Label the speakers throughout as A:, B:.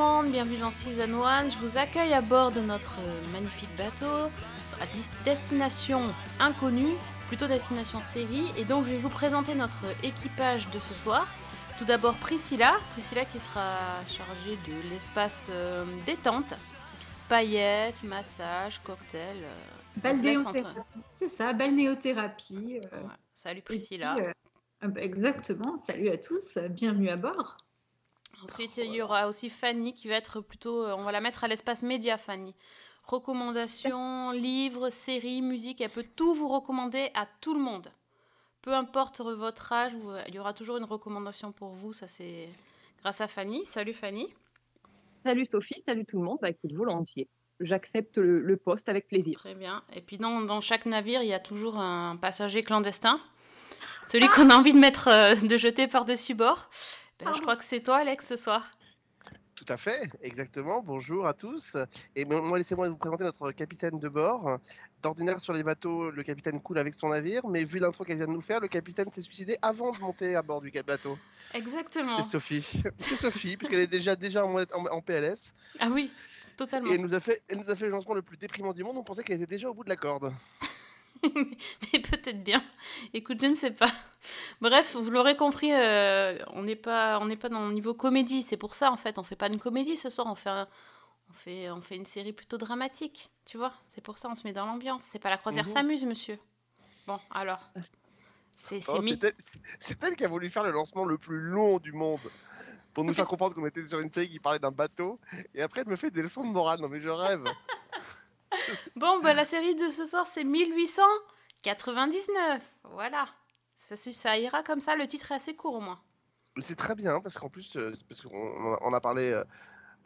A: monde, bienvenue dans Season 1. Je vous accueille à bord de notre euh, magnifique bateau à destination inconnue, plutôt destination série. Et donc je vais vous présenter notre équipage de ce soir. Tout d'abord Priscilla, Priscilla qui sera chargée de l'espace euh, détente, paillettes, massage, cocktail. euh,
B: Balnéothérapie. C'est ça, balnéothérapie. euh,
A: ouais. Salut Priscilla.
B: puis, bah, exactement. Salut à tous, bienvenue à bord.
A: Ensuite, il y aura aussi Fanny qui va être plutôt. euh, On va la mettre à l'espace média, Fanny. Recommandations, livres, séries, musique, elle peut tout vous recommander à tout le monde. Peu importe votre âge, il y aura toujours une recommandation pour vous. Ça, c'est grâce à Fanny. Salut Fanny.
C: Salut Sophie, salut tout le monde. Bah écoute, volontiers. J'accepte le, le poste avec plaisir.
A: Très bien. Et puis, dans, dans chaque navire, il y a toujours un passager clandestin. Celui qu'on a envie de mettre, euh, de jeter par-dessus bord. Ben, je crois que c'est toi, Alex, ce soir.
D: Tout à fait, exactement. Bonjour à tous. Et moi, moi, laissez-moi vous présenter notre capitaine de bord. D'ordinaire sur les bateaux, le capitaine coule avec son navire, mais vu l'intro qu'elle vient de nous faire, le capitaine s'est suicidé avant de monter à bord du bateau.
A: Exactement.
D: C'est Sophie. C'est Sophie, puisqu'elle est déjà déjà en, en- en PLS.
A: Ah oui, totalement.
D: Et elle nous, a fait, elle nous a fait le lancement le plus déprimant du monde. On pensait qu'elle était déjà au bout de la corde.
A: Mais peut-être bien. Écoute, je ne sais pas. Bref, vous l'aurez compris, euh, on n'est pas, on n'est pas dans le niveau comédie. C'est pour ça, en fait, on fait pas une comédie ce soir. On fait, un- on fait, on fait une série plutôt dramatique. Tu vois C'est pour ça, on se met dans l'ambiance. C'est pas la croisière
D: Mhm.
A: s'amuse, monsieur. Bon, alors, c'est,
D: Oh, elle, elle qui a voulu faire le lancement le plus long du monde. Pour nous faire comprendre qu'on était sur une série qui parlait d'un bateau. Et après, elle me fait des leçons de morale. Non, mais je rêve.
A: Bon, bah, la série de ce soir, c'est 1899. Voilà. Ça, ça ira comme ça. Le titre est assez court, au moins.
D: C'est très bien parce qu'en plus, euh, parce qu'on on a- parlé euh,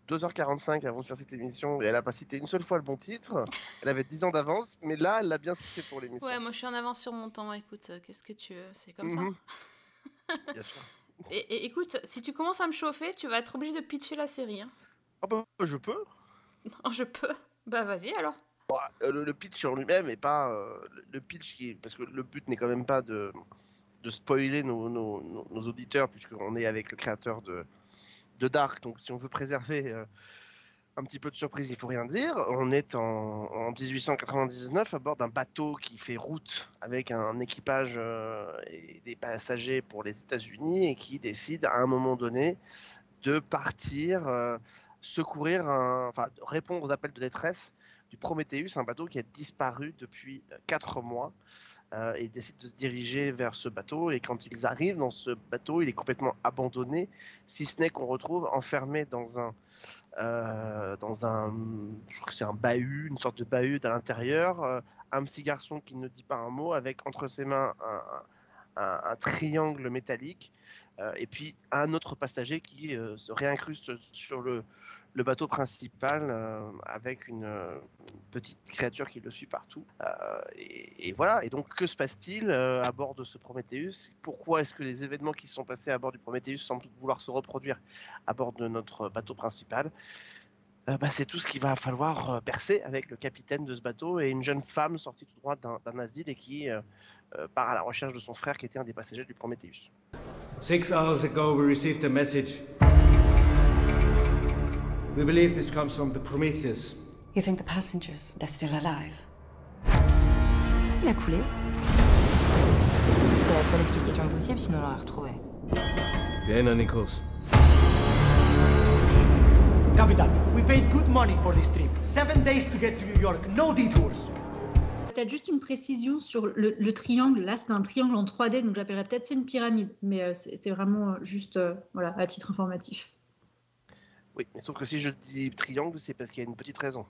D: 2h45 avant de faire cette émission et elle a pas cité une seule fois le bon titre. Elle avait 10 ans d'avance, mais là, elle l'a bien cité pour l'émission.
A: Ouais, moi, je suis en avance sur mon temps. Écoute, euh, qu'est-ce que tu veux? C'est comme ça.
D: Mhm. Bien sûr.
A: Et, et écoute, si tu commences à me chauffer, tu vas être obligé de pitcher la série. Hein.
D: Ah bah, je peux.
A: Non, je peux. Bah vas-y alors.
D: Euh, le, pitch en lui-même est pas euh, le- pitch qui parce que le but n'est quand même pas de, de spoiler nos, nos- nos- auditeurs puisqu'on est avec le créateur de, de Dark donc si on veut préserver euh, un petit peu de surprise il faut rien dire on est en, en 1899 à bord d'un bateau qui fait route avec un équipage et des passagers pour les États-Unis et qui décide à un moment donné de partir secourir un- enfin répondre aux appels de détresse du Prometheus, un bateau qui a disparu depuis 4 mois. Euh, et ils décident de se diriger vers ce bateau. Et quand ils arrivent dans ce bateau, il est complètement abandonné, si ce n'est qu'on retrouve enfermé dans un, euh, dans un, je crois que c'est un bahut, une sorte de bahut à l'intérieur, euh, un petit garçon qui ne dit pas un mot, avec entre ses mains un, un- triangle métallique, euh, et puis un autre passager qui euh, se réincruste sur le, le bateau principal euh, avec une, petite créature qui le suit partout. Euh, et, voilà, et donc que se passe-t-il euh, à bord de ce Prometheus? Pourquoi est-ce que les événements qui sont passés à bord du Prometheus semblent vouloir se reproduire à bord de notre bateau principal? Bah, C'est tout ce qu'il va falloir percer avec le capitaine de ce bateau et une jeune femme sortie tout droit d'un asile et qui part à la recherche de son frère qui était un des passagers du Prometheus.
E: Six hours ago, we received a message. We believe this comes from the Prometheus.
F: You think the passengers, they're still alive? Il a coulé. C'est la seule explication possible, sinon on l'aurait retrouvé.
E: Vienna, Nichols?
G: Capitan, we paid good money for this trip. Seven days to get to New York, no detours.
B: Peut-être juste une précision sur le, le triangle. Là, c'est un triangle en 3D, donc j'appellerais peut-être c'est une pyramide. Mais euh, c'est c'est vraiment euh, juste euh, voilà, à titre informatif.
D: Oui, mais sauf que si je dis triangle, c'est parce qu'il y a une petite raison.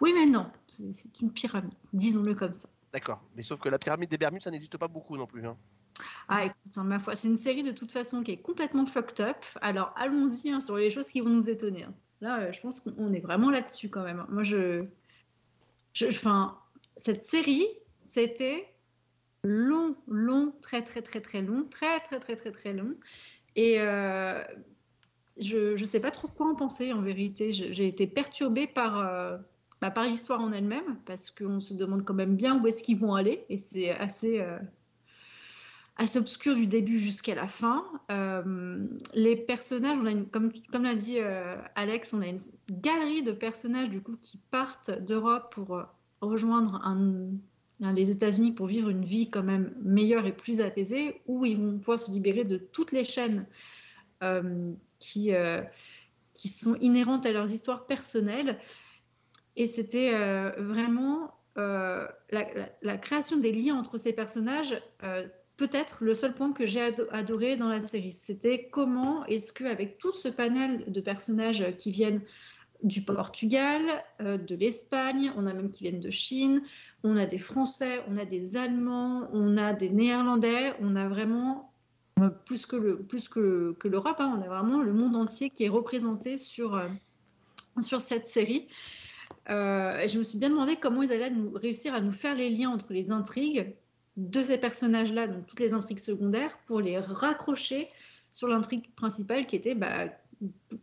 B: Oui, mais non, c'est une pyramide. Disons-le comme ça.
D: D'accord, mais sauf que la pyramide des Bermudes, ça n'existe pas beaucoup non plus. hein.
B: Ah, écoute, hein, ma foi, c'est une série de toute façon qui est complètement fucked up. Alors allons-y hein, sur les choses qui vont nous étonner. Là, euh, je pense qu'on on est vraiment là-dessus quand même. Moi, je. je enfin, cette série, c'était long, long, très, très, très, très long, très, très, très, très, très long. Et euh, je ne sais pas trop quoi en penser en vérité. J'ai été perturbée par, euh, bah, par l'histoire en elle-même, parce qu'on se demande quand même bien où est-ce qu'ils vont aller, et c'est assez, euh, assez obscur du début jusqu'à la fin. Euh, les personnages, on a comme, l'a dit Alex, on a une galerie de personnages du coup qui partent d'Europe pour rejoindre les États-Unis pour vivre une vie quand même meilleure et plus apaisée, où ils vont pouvoir se libérer de toutes les chaînes qui, euh, qui sont inhérentes à leurs histoires personnelles. Et c'était euh, vraiment euh, la, création des liens entre ces personnages, euh, peut-être le seul point que j'ai ado- adoré dans la série. C'était comment est-ce qu'avec tout ce panel de personnages qui viennent du Portugal, euh, de l'Espagne, on a même qui viennent de Chine, on a des Français, on a des Allemands, on a des Néerlandais, on a vraiment euh, plus que le plus que, l'Europe, hein, on a vraiment le monde entier qui est représenté sur, euh, cette série. Euh, je me suis bien demandé comment ils allaient nous, réussir à nous faire les liens entre les intrigues de ces personnages-là, donc toutes les intrigues secondaires, pour les raccrocher sur l'intrigue principale qui était bah,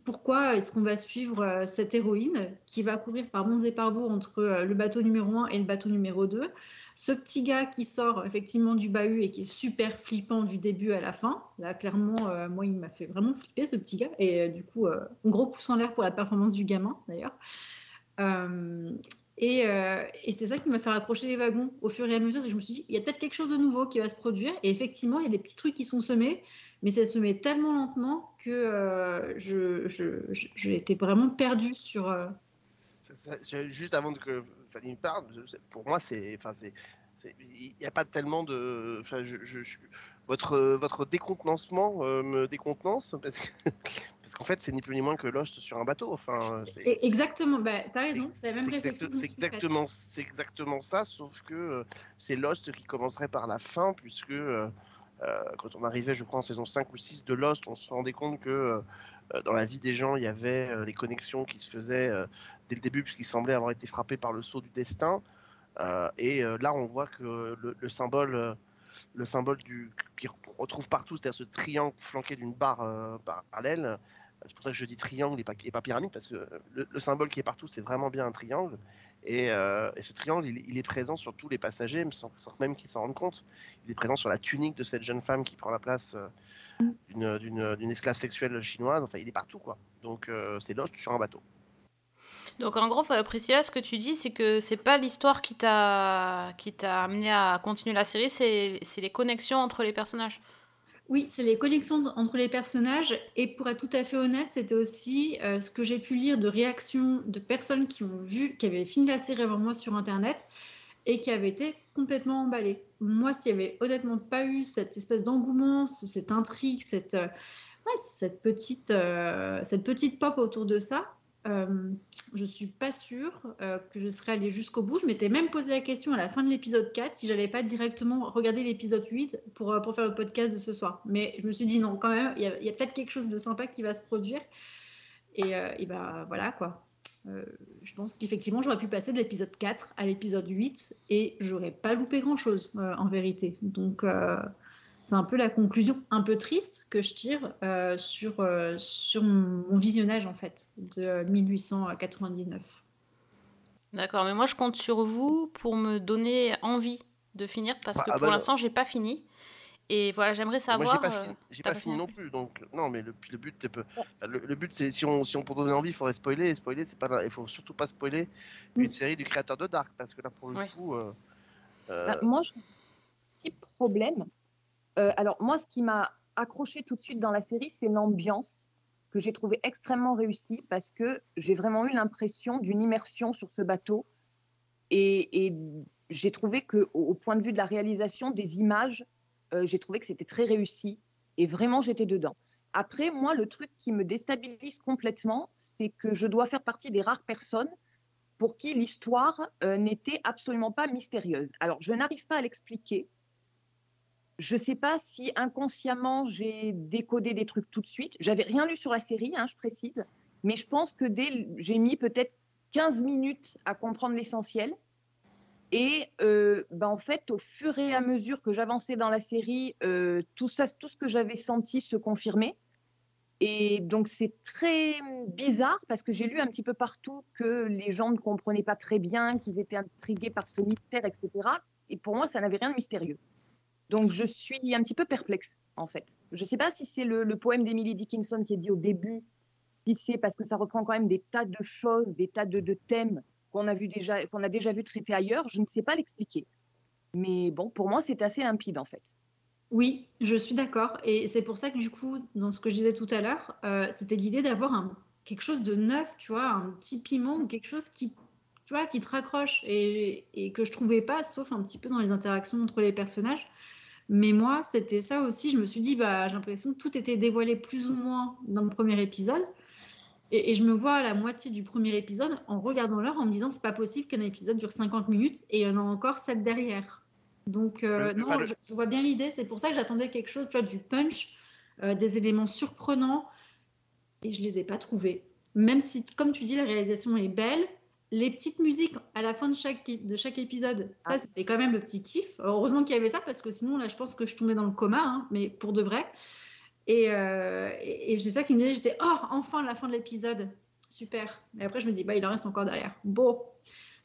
B: pourquoi est-ce qu'on va suivre euh, cette héroïne qui va courir par bons et par veaux entre euh, le bateau numéro 1 et le bateau numéro 2 ce petit gars qui sort effectivement du bahut et qui est super flippant du début à la fin. Là, clairement, euh, moi, il m'a fait vraiment flipper ce petit gars. Et euh, du coup, euh, un gros pouce en l'air pour la performance du gamin, d'ailleurs. Euh, et, euh, et c'est ça qui m'a fait raccrocher les wagons au fur et à mesure. c'est que Je me suis dit, il y a peut-être quelque chose de nouveau qui va se produire. Et effectivement, il y a des petits trucs qui sont semés, mais ça se met tellement lentement que euh, je, je- j'ai été vraiment perdue sur. euh,
D: juste avant que Fanny parle, pour moi, c'est, enfin, c'est, il n'y a pas tellement de, enfin, je, je- je- votre, votre décontenancement euh, me décontenance parce que, parce qu'en fait, c'est ni plus ni moins que Lost sur un bateau. Enfin, c'est,
B: Exactement, bah, t'as raison, c'est la même réflexion.
D: c'est exactement, c'est exactement ça, sauf que euh, c'est Lost qui commencerait par la fin, puisque euh, quand on arrivait, je crois, en saison 5 ou 6 de Lost, on se rendait compte que dans la vie des gens, il y avait les connexions qui se faisaient dès le début, puisqu'ils semblaient avoir été frappés par le sceau du destin. Euh, et euh, là, on voit que le, le symbole, euh, le symbole du, qu'on retrouve partout, c'est-à-dire ce triangle flanqué d'une barre parallèle. C'est pour ça que je dis triangle et pas, et pas pyramide, parce que le, le symbole qui est partout, c'est vraiment bien un triangle. Et, euh, et ce triangle, il, il est présent sur tous les passagers, sans, sans même qu'ils s'en rendent compte. Il est présent sur la tunique de cette jeune femme qui prend la place euh, d'une- esclave sexuelle chinoise. Enfin, il est partout, quoi. Donc, euh, c'est Lost sur un bateau.
A: Donc en gros, euh, Priscilla, ce que tu dis, c'est que c'est pas l'histoire qui t'a qui t'a amené à continuer la série, c'est les connexions entre les personnages.
B: Oui, c'est les connexions entre les personnages. Et pour être tout à fait honnête, c'était aussi euh, ce que j'ai pu lire de réactions de personnes qui ont vu, qui avaient fini la série avant moi sur Internet et qui avaient été complètement emballées. Moi, s'il n'y avait honnêtement pas eu cette espèce d'engouement, ce- cette intrigue, cette, euh, ouais, cette, petite, cette petite pop autour de ça, euh, je suis pas sûre euh, que je serais allée jusqu'au bout. Je m'étais même posé la question à la fin de l'épisode 4 si j'allais pas directement regarder l'épisode 8 pour, euh, pour faire le podcast de ce soir. Mais je me suis dit non, quand même, il y a, peut-être quelque chose de sympa qui va se produire. Et, euh, et ben voilà quoi. Je pense qu'effectivement, j'aurais pu passer de l'épisode 4 à l'épisode 8 et j'aurais pas loupé grand-chose euh, en vérité. Donc, c'est un peu la conclusion un peu triste que je tire euh, sur, euh, sur mon visionnage en fait de 1899.
A: D'accord, mais moi je compte sur vous pour me donner envie de finir parce
D: Bah,
A: que
D: ah
A: pour
D: bah,
A: l'instant j'ai pas fini. Et voilà, j'aimerais
D: Moi,
A: savoir.
D: j'ai pas,
A: euh,
D: fini, j'ai pas fini non plus. Donc, non, mais le, le but, c'est peu- enfin, le, le but, c'est si on, si on pour donner envie, il faudrait spoiler. Et spoiler, c'est pas, là- il faut surtout pas spoiler une série du créateur de Dark, parce que là, pour le
A: Ouais.
D: coup, euh, euh,
C: Bah, moi, j'ai un petit problème. Euh, alors, moi, ce qui m'a accroché tout de suite dans la série, c'est l'ambiance que j'ai trouvé extrêmement réussie parce que j'ai vraiment eu l'impression d'une immersion sur ce bateau. Et, j'ai trouvé que, au, au point de vue de la réalisation des images, euh, j'ai trouvé que c'était très réussi. Et vraiment, j'étais dedans. Après, moi, le truc qui me déstabilise complètement, c'est que je dois faire partie des rares personnes pour qui l'histoire euh, n'était absolument pas mystérieuse. Alors, je n'arrive pas à l'expliquer. Je ne sais pas si inconsciemment j'ai décodé des trucs tout de suite. J'avais rien lu sur la série, hein, je précise, mais je pense que dès j'ai mis peut-être 15 minutes à comprendre l'essentiel. Et euh, ben, en fait, au fur et à mesure que j'avançais dans la série, euh, tout, ça, tout ce que j'avais senti se confirmait. Et donc, c'est très bizarre parce que j'ai lu un petit peu partout que les gens ne comprenaient pas très bien, qu'ils étaient intrigués par ce mystère, etc. Et pour moi, ça n'avait rien de mystérieux. Donc, je suis un petit peu perplexe, en fait. Je ne sais pas si c'est le, poème d'Emily Dickinson qui est dit au début, si c'est parce que ça reprend quand même des tas de choses, des tas de, thèmes qu'on a, déjà, qu'on a vu traités ailleurs. Je ne sais pas l'expliquer. Mais bon, pour moi, c'est assez limpide, en fait.
B: Oui, je suis d'accord. Et c'est pour ça que du coup, dans ce que je disais tout à l'heure, euh, c'était l'idée d'avoir quelque chose de neuf, tu vois, un petit piment ou quelque chose qui, tu vois, qui te raccroche et, et que je trouvais pas, sauf un petit peu dans les interactions entre les personnages. Mais moi, c'était ça aussi. Je me suis dit, bah, j'ai l'impression que tout était dévoilé plus ou moins dans le premier épisode. Et, et je me vois à la moitié du premier épisode en regardant l'heure en me disant, c'est pas possible qu'un épisode dure 50 minutes et il y en a encore 7 derrière. Donc, euh, non, je, je vois bien l'idée. C'est pour ça que j'attendais quelque chose, tu vois, du punch, euh, des éléments surprenants. Et je les ai pas trouvés. Même si, comme tu dis, la réalisation est belle. Les petites musiques à la fin de chaque, de chaque épisode, ça,
C: Ah.
B: c'était quand même le petit kiff. Alors, heureusement qu'il y avait ça, parce que sinon, là, je pense que je tombais dans le coma, hein, mais pour de vrai. Et, euh, et, et c'est ça qui me disait, j'étais, oh, enfin, la fin de l'épisode. Super. Et après, je me dis, bah, il en reste encore derrière. Bon.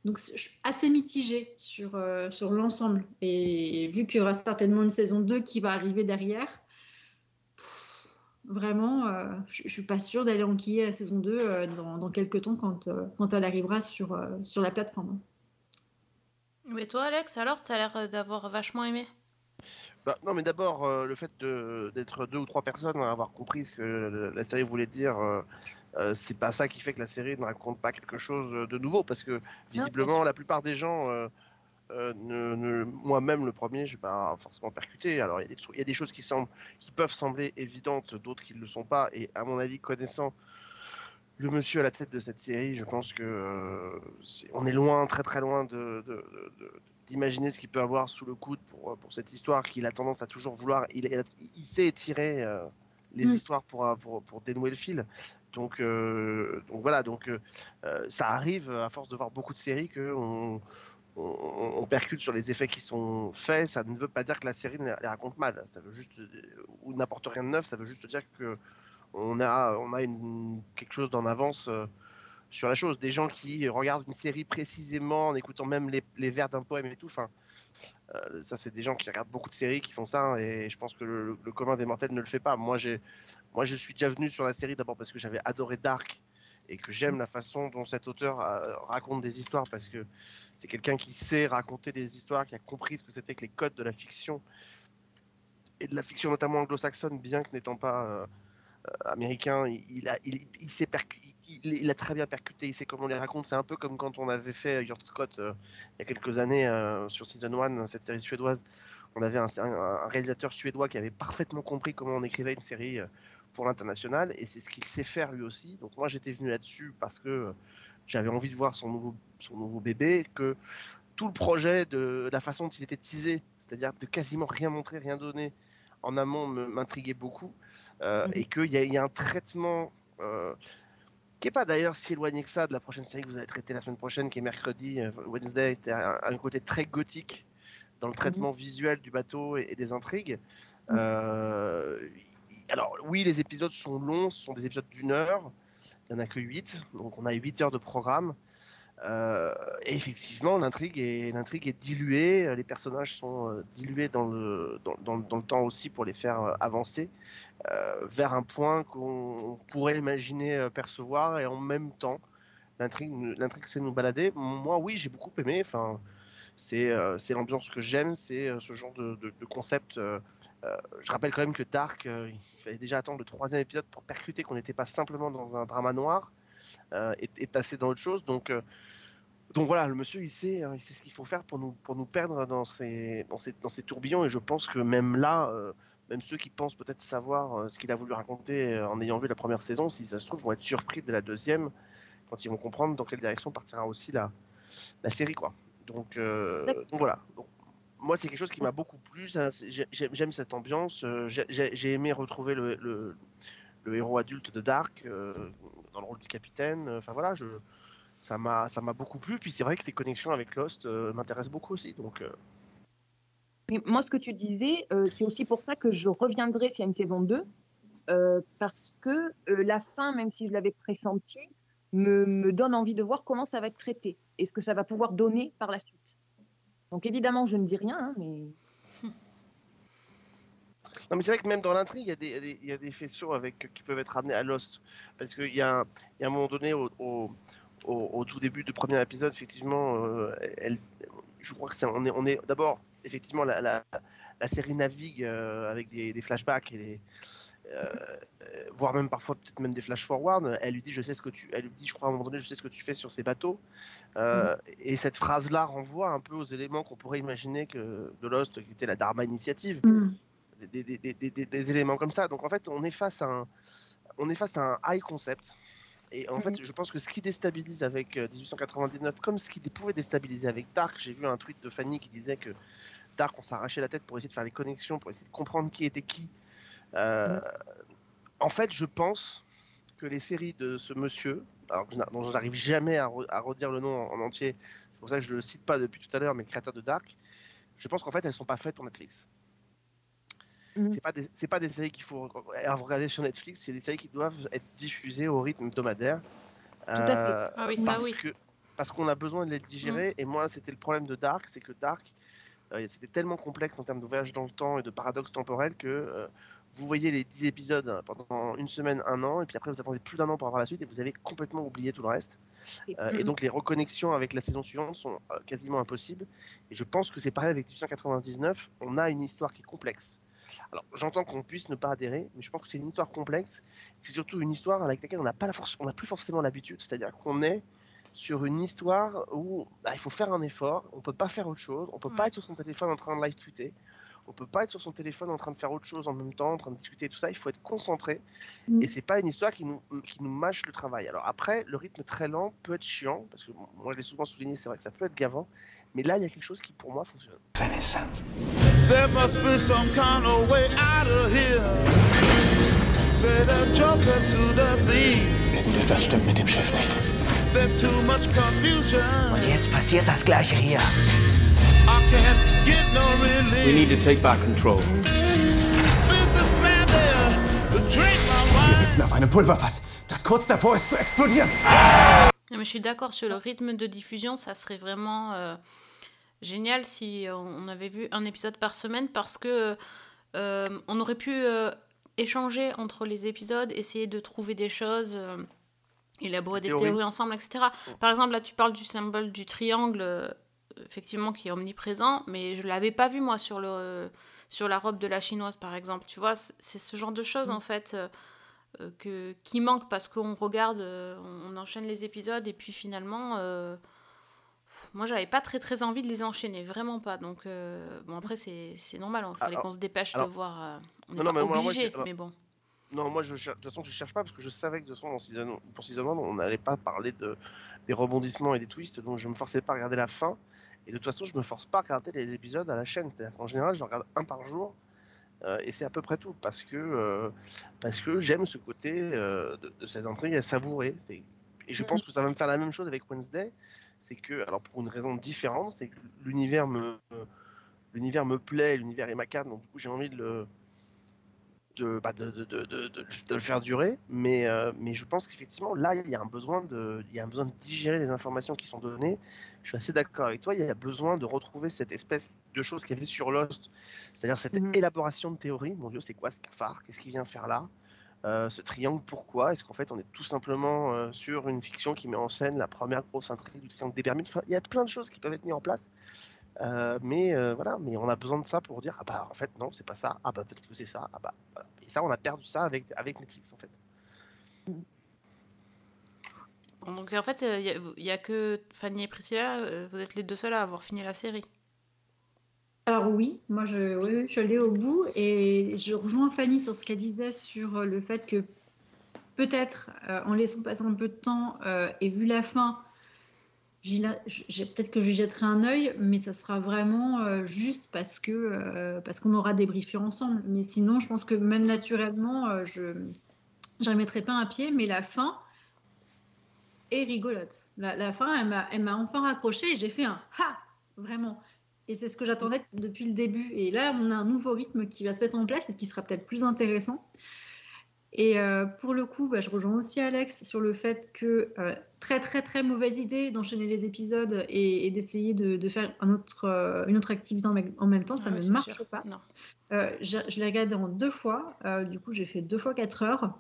B: Donc, je suis assez mitigée sur, euh, sur l'ensemble. Et vu qu'il y aura certainement une saison 2 qui va arriver derrière, vraiment, euh, je ne suis pas sûre d'aller enquiller la saison 2 euh, dans, dans quelques temps quand, euh, quand elle arrivera sur, euh, sur la plateforme.
A: Mais toi, Alex, alors, t'as l'air euh, d'avoir vachement aimé.
D: Bah, non, mais d'abord, euh, le fait de- d'être deux ou trois personnes à avoir compris ce que la série voulait dire, c'est pas ça qui fait que la série ne raconte pas quelque chose de nouveau, parce que visiblement, la plupart des gens, euh, euh, ne- ne- moi-même le premier, je suis pas forcément percuté. Alors, il y, a des tru- il y a des choses qui, semblent, qui peuvent sembler évidentes, d'autres qui ne le sont pas, et à mon avis, connaissant le monsieur à la tête de cette série, je pense que euh, c'est- on est loin, très très loin de, d'imaginer ce qu'il peut avoir sous le coude pour, pour cette histoire qu'il a tendance à toujours vouloir. Il, il- il sait étirer euh, les histoires pour, pour, pour dénouer le fil. Donc, euh, donc voilà, donc euh, euh, ça arrive à force de voir beaucoup de séries que on, on- percute sur les effets qui sont faits. Ça ne veut pas dire que la série les raconte mal. Ça veut juste ou n'apporte rien de neuf. Ça veut juste dire que on a on a une, quelque chose d'en avance. euh, sur la chose, des gens qui regardent une série précisément en écoutant même les, vers d'un poème et tout. Enfin, euh, ça, c'est des gens qui regardent beaucoup de séries qui font ça, hein, et je pense que le, le commun des mortels ne le fait pas. Moi, j'ai, moi, je suis déjà venu sur la série d'abord parce que j'avais adoré Dark et que j'aime la façon dont cet auteur euh, raconte des histoires parce que c'est quelqu'un qui sait raconter des histoires, qui a compris ce que c'était que les codes de la fiction et de la fiction notamment anglo-saxonne, bien que n'étant pas euh, euh, américain, il, a, très bien percuté, il sait comment on les raconte. C'est un peu comme quand on avait fait Yurt Scott euh, il y a quelques années euh, sur Season 1, cette série suédoise. On avait un, réalisateur suédois qui avait parfaitement compris comment on écrivait une série euh, pour l'international et c'est ce qu'il sait faire lui aussi. Donc moi j'étais venu là-dessus parce que j'avais envie de voir son nouveau, son nouveau bébé, que tout le projet de la façon dont il était teasé, c'est-à-dire de quasiment rien montrer, rien donner en amont m'intriguait beaucoup euh,
C: Mhm.
D: et qu'il y, y a un traitement euh, qui n'est pas d'ailleurs si éloigné que ça de la prochaine série que vous allez traiter la semaine prochaine, qui est mercredi, euh, Wednesday, c'était un, un côté très gothique dans le traitement visuel du bateau et, et des intrigues. Euh, alors oui, les épisodes sont longs, ce sont des épisodes d'une heure, il n'y en a que 8, donc on a 8 heures de programme. Euh, et effectivement, l'intrigue est, diluée, les personnages sont euh, dilués dans le, temps aussi pour les faire euh, avancer vers un point qu'on pourrait imaginer percevoir et en même temps, l'intrigue, l'intrigue c'est nous balader. Moi, oui, j'ai beaucoup aimé. Enfin, c'est, euh, c'est l'ambiance que j'aime, c'est euh, ce genre de, concept. euh, je rappelle quand même que Dark, il fallait déjà attendre le troisième épisode pour percuter qu'on n'était pas simplement dans un drama noir et, passer dans autre chose. Donc, donc voilà, le monsieur, il sait, hein, il sait ce qu'il faut faire pour nous, pour nous perdre dans ces, dans, ces, dans ces tourbillons. Et je pense que même là, même ceux qui pensent peut-être savoir ce qu'il a voulu raconter en ayant vu la première saison, si ça se trouve, vont être surpris de la deuxième quand ils vont comprendre dans quelle direction partira aussi la, la série. Quoi. Donc, euh, donc voilà. Donc, moi, c'est quelque chose qui m'a beaucoup plu. J'aime cette ambiance. euh, j'ai- aimé retrouver le, le, le héros adulte de Dark euh, dans le rôle du capitaine. Enfin voilà, je, ça m'a beaucoup plu. Puis c'est vrai que ces connexions avec Lost m'intéressent beaucoup aussi. Donc
C: Mais moi, ce que tu disais, euh, c'est aussi pour ça que je reviendrai s'il y a une saison 2, euh, parce que euh, la fin, même si je l'avais pressenti, me, donne envie de voir comment ça va être traité et ce que ça va pouvoir donner par la suite. Donc évidemment, je ne dis rien, hein, mais
D: Non, mais c'est vrai que même dans l'intrigue, il y a des- y, a des- avec, qui peuvent être ramenés à Lost. Parce qu'il y, a un- il y a un moment donné, au, au- tout début du premier épisode, effectivement, euh, elle, je crois que c'est, on est, on est d'abord, effectivement, la, la, la série navigue euh, avec des, des flashbacks et des. Euh, euh, voire même parfois peut-être même des flash forward elle lui dit je sais ce que tu elle lui dit je crois à un moment donné je sais ce que tu fais sur ces bateaux Euh, et cette phrase là renvoie un peu aux éléments qu'on pourrait imaginer que de Lost qui était la Dharma initiative
B: Mm.
D: des, des- des- des- des- des éléments comme ça. Donc en fait, on est face à un, on est face à un high concept. Et en fait, je pense que ce qui déstabilise avec euh, 1899, comme ce qui pouvait déstabiliser avec Dark, j'ai vu un tweet de Fanny qui disait que Dark, on s'arrachait la tête pour essayer de faire des connexions, pour essayer de comprendre qui était qui. Euh, En fait, je pense que les séries de ce monsieur, alors dont j'arrive jamais à, re- à redire le nom en, en entier, c'est pour ça que je le cite pas depuis tout à l'heure, mais le créateur de Dark, je pense qu'en fait, elles sont pas faites pour Netflix.
C: Mhm.
D: C'est pas des, pas des séries qu'il faut re- regarder sur Netflix, c'est des séries qui doivent être diffusées au rythme hebdomadaire.
C: à fait.
D: Euh,
A: Ah oui, ça,
D: parce
A: oui.
D: que parce qu'on a besoin de les digérer. Et moi, c'était le problème de Dark, c'est que Dark, euh, c'était tellement complexe en termes de voyage dans le temps et de paradoxes temporels que euh, vous voyez les 10 épisodes pendant une semaine, un an, et puis après vous attendez plus d'un an pour avoir la suite et vous avez complètement oublié tout le reste. Euh, Et
C: Mhm.
D: donc les reconnexions avec la saison suivante sont euh, quasiment impossibles. Et je pense que c'est pareil avec 1899. On a une histoire qui est complexe. Alors j'entends qu'on puisse ne pas adhérer, mais je pense que c'est une histoire complexe. C'est surtout une histoire avec laquelle on n'a pas la force, on n'a plus forcément l'habitude. C'est-à-dire qu'on est sur une histoire où bah, il faut faire un effort. On peut pas faire autre chose. On peut pas être sur son téléphone en train de live tweeter. On peut pas être sur son téléphone en train de faire autre chose en même temps, en train de discuter tout ça. Il faut être concentré.
B: Mm.
D: Et c'est pas une histoire qui nous, qui nous mâche le travail. Alors après, le rythme très lent peut être chiant, parce que bon, moi je l'ai souvent souligné, c'est vrai que ça peut être gavant. Mais là, il y a quelque chose qui pour moi fonctionne.
H: There must be some kind of way out of here. Said a joker to the thief.
I: Irgendetwas stimmt mit dem Schiff nicht.
H: There's too much confusion.
J: Jetzt passiert das gleiche hier.
H: I can't.
E: We need to take back control.
G: Sitzen auf einem Pulverfass, das kurz davor ist zu explodieren.
A: Je suis d'accord sur le rythme de diffusion, ça serait vraiment euh, génial si on on avait vu un épisode par semaine parce que euh, on aurait pu euh, échanger entre les épisodes, essayer de trouver des choses, euh, élaborer des
D: Théories.
A: théories ensemble, etc. Par exemple, là, tu parles du symbole du triangle, euh, effectivement, qui est omniprésent, mais je l'avais pas vu moi sur le sur la robe de la chinoise, par exemple. Tu vois, c'est ce genre de choses en fait. euh, euh, que, qui manque parce qu'on regarde, euh, on, on enchaîne les épisodes et puis finalement, euh, pff, moi j'avais pas très très envie de les enchaîner, vraiment pas. Donc euh, bon après c'est c'est normal, il fallait
D: Alors-
A: qu'on se dépêche
D: alors-
A: de voir. on
D: Non,
A: n'est
D: non,
A: pas
D: mais moi, moi,
A: obligé,
D: j'ai- alors-
A: mais bon.
D: Non, moi, je cher- de toute façon, je cherche pas parce que je savais que de toute façon, dans season- pour Season 1, on n'allait pas parler de, des rebondissements et des twists, donc je me forçais pas à regarder la fin. Et de toute façon, je me force pas à regarder les épisodes à la chaîne. C'est-à-dire qu'en général, je regarde un par jour. euh, et c'est à peu près tout parce que, euh, parce que j'aime ce côté euh, de, de ces intrigues à savourer. Et je pense que ça va me faire la même chose avec Wednesday. C'est que, alors pour une raison différente, c'est que l'univers me, l'univers me plaît, l'univers est macabre, donc du coup j'ai envie de le, de, bah, de, le faire durer, mais, euh, mais je pense qu'effectivement, là, il y, a un besoin de, il y a un besoin de digérer les informations qui sont données. Je suis assez d'accord avec toi, il y a besoin de retrouver cette espèce de choses qu'il y avait sur Lost, c'est-à-dire cette
C: Mhm.
D: élaboration de théorie. Mon Dieu, c'est quoi ce cafard? Qu'est-ce qu'il vient faire là? Euh, Ce triangle, pourquoi? Est-ce qu'en fait, on est tout simplement euh, sur une fiction qui met en scène la première grosse intrigue du triangle des Bermudes? Enfin, Il y a plein de choses qui peuvent être mises en place. Euh, mais euh, voilà, mais on a besoin de ça pour dire ah bah en fait non c'est pas ça, ah bah peut-être que c'est ça, ah bah voilà. Et ça on a perdu ça avec avec Netflix en fait.
A: Donc en fait, il n'y a, que Fanny et Priscilla, euh, vous êtes les deux seuls à avoir fini la série.
B: Alors oui, moi je, oui, je l'ai au bout et je rejoins Fanny sur ce qu'elle disait sur le fait que peut-être euh, en laissant passer un peu de temps euh, et vu la fin, peut-être que je jetterai un œil, mais ça sera vraiment euh, juste parce que euh, parce qu'on aura débriefé ensemble. Mais sinon, je pense que même naturellement, euh, je je remettrai pas un pied, mais la fin est rigolote. La, fin, elle m'a enfin raccroché et j'ai fait un ha vraiment. Et c'est ce que j'attendais depuis le début. Et là, on a un nouveau rythme qui va se mettre en place et qui sera peut-être plus intéressant. Et euh, pour le coup, bah, je rejoins aussi Alex sur le fait que euh, très très très mauvaise idée d'enchaîner les épisodes et, et d'essayer de, de faire un autre, euh, une autre activité en, même- en même temps, ça
A: Ah
B: ne marche
A: sûr.
B: pas.
A: Non.
B: Euh, je je l'ai regardé en deux fois, euh, du coup j'ai fait deux fois quatre heures.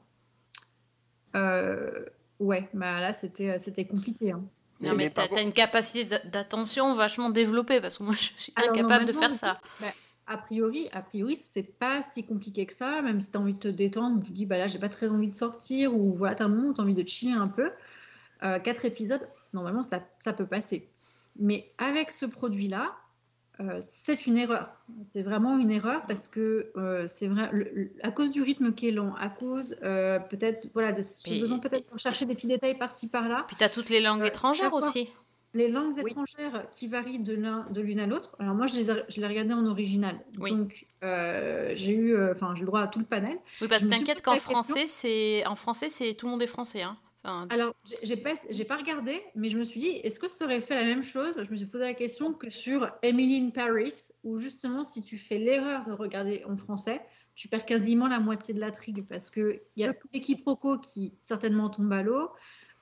B: Euh, ouais, bah là c'était c'était compliqué. hein.
A: Non,
D: Mais-
A: t'as une capacité d'a- d'attention vachement développée parce que moi je suis
B: Alors,
A: incapable de faire ça.
B: bah, a priori, a priori, c'est pas si compliqué que ça. Même si tu as envie de te détendre, tu te dis bah là, j'ai pas très envie de sortir ou voilà, t'as un moment où tu as envie de chiller un peu. Euh, quatre épisodes, normalement, ça, ça peut passer. Mais avec ce produit-là, euh, c'est une erreur. C'est vraiment une erreur parce que euh, c'est vrai, le- le- à cause du rythme qui est lent, à cause peut-être voilà de ce besoin peut-être pour chercher des petits détails par-ci par-là.
A: Puis t'as toutes les langues étrangères aussi.
B: Les langues
C: Oui.
B: étrangères qui varient de l'un de l'une à l'autre. Alors moi, je les, ai- je les regardais en original.
A: Oui.
B: Donc, euh, j'ai eu, euh, enfin, j'ai le droit à tout le panel.
A: Oui, parce que t'inquiète qu'en
B: la
A: français, c'est en français, c'est tout le monde est français. Hein. Enfin,
B: Alors, j'ai- pas, j'ai pas regardé, mais je me suis dit, est-ce que ça aurait fait la même chose? Je me suis posé la question que sur Emily in Paris, où justement, si tu fais l'erreur de regarder en français, tu perds quasiment la moitié de l'intrigue parce que il y a tout l'équiproquo qui certainement tombe à l'eau.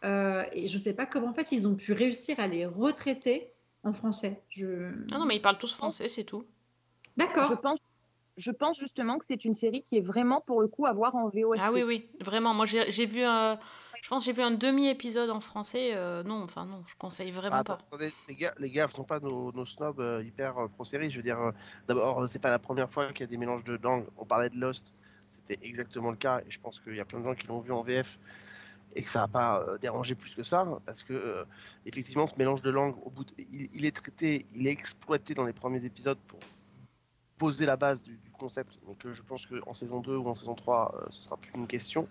B: Euh, et je sais pas comment en fait ils ont pu réussir à les retraiter en français. Je...
A: Ah non, mais ils parlent tous français, c'est tout.
B: D'accord.
C: Je pense, je pense justement que c'est une série qui est vraiment pour le coup à voir en VOST.
A: Ah oui, oui, vraiment. Moi, j'ai vu un. Je pense j'ai vu un demi-épisode en français. euh, non, enfin non, je conseille vraiment
D: Ah,
A: pas.
D: attendez, les gars, les gars, sont pas nos, nos snobs euh, hyper euh, pro-série. Je veux dire, euh, d'abord, euh, c'est pas la première fois qu'il y a des mélanges de langues. On parlait de Lost, c'était exactement le cas, et je pense qu'il y a plein de gens qui l'ont vu en VF et que ça n'a pas euh, dérangé plus que ça, parce que euh, effectivement, ce mélange de langues, au bout, de- il, il est traité, il est exploité dans les premiers épisodes pour poser la base du, du concept, que je pense qu'en saison 2 ou en saison 3, euh, ce sera plus une question.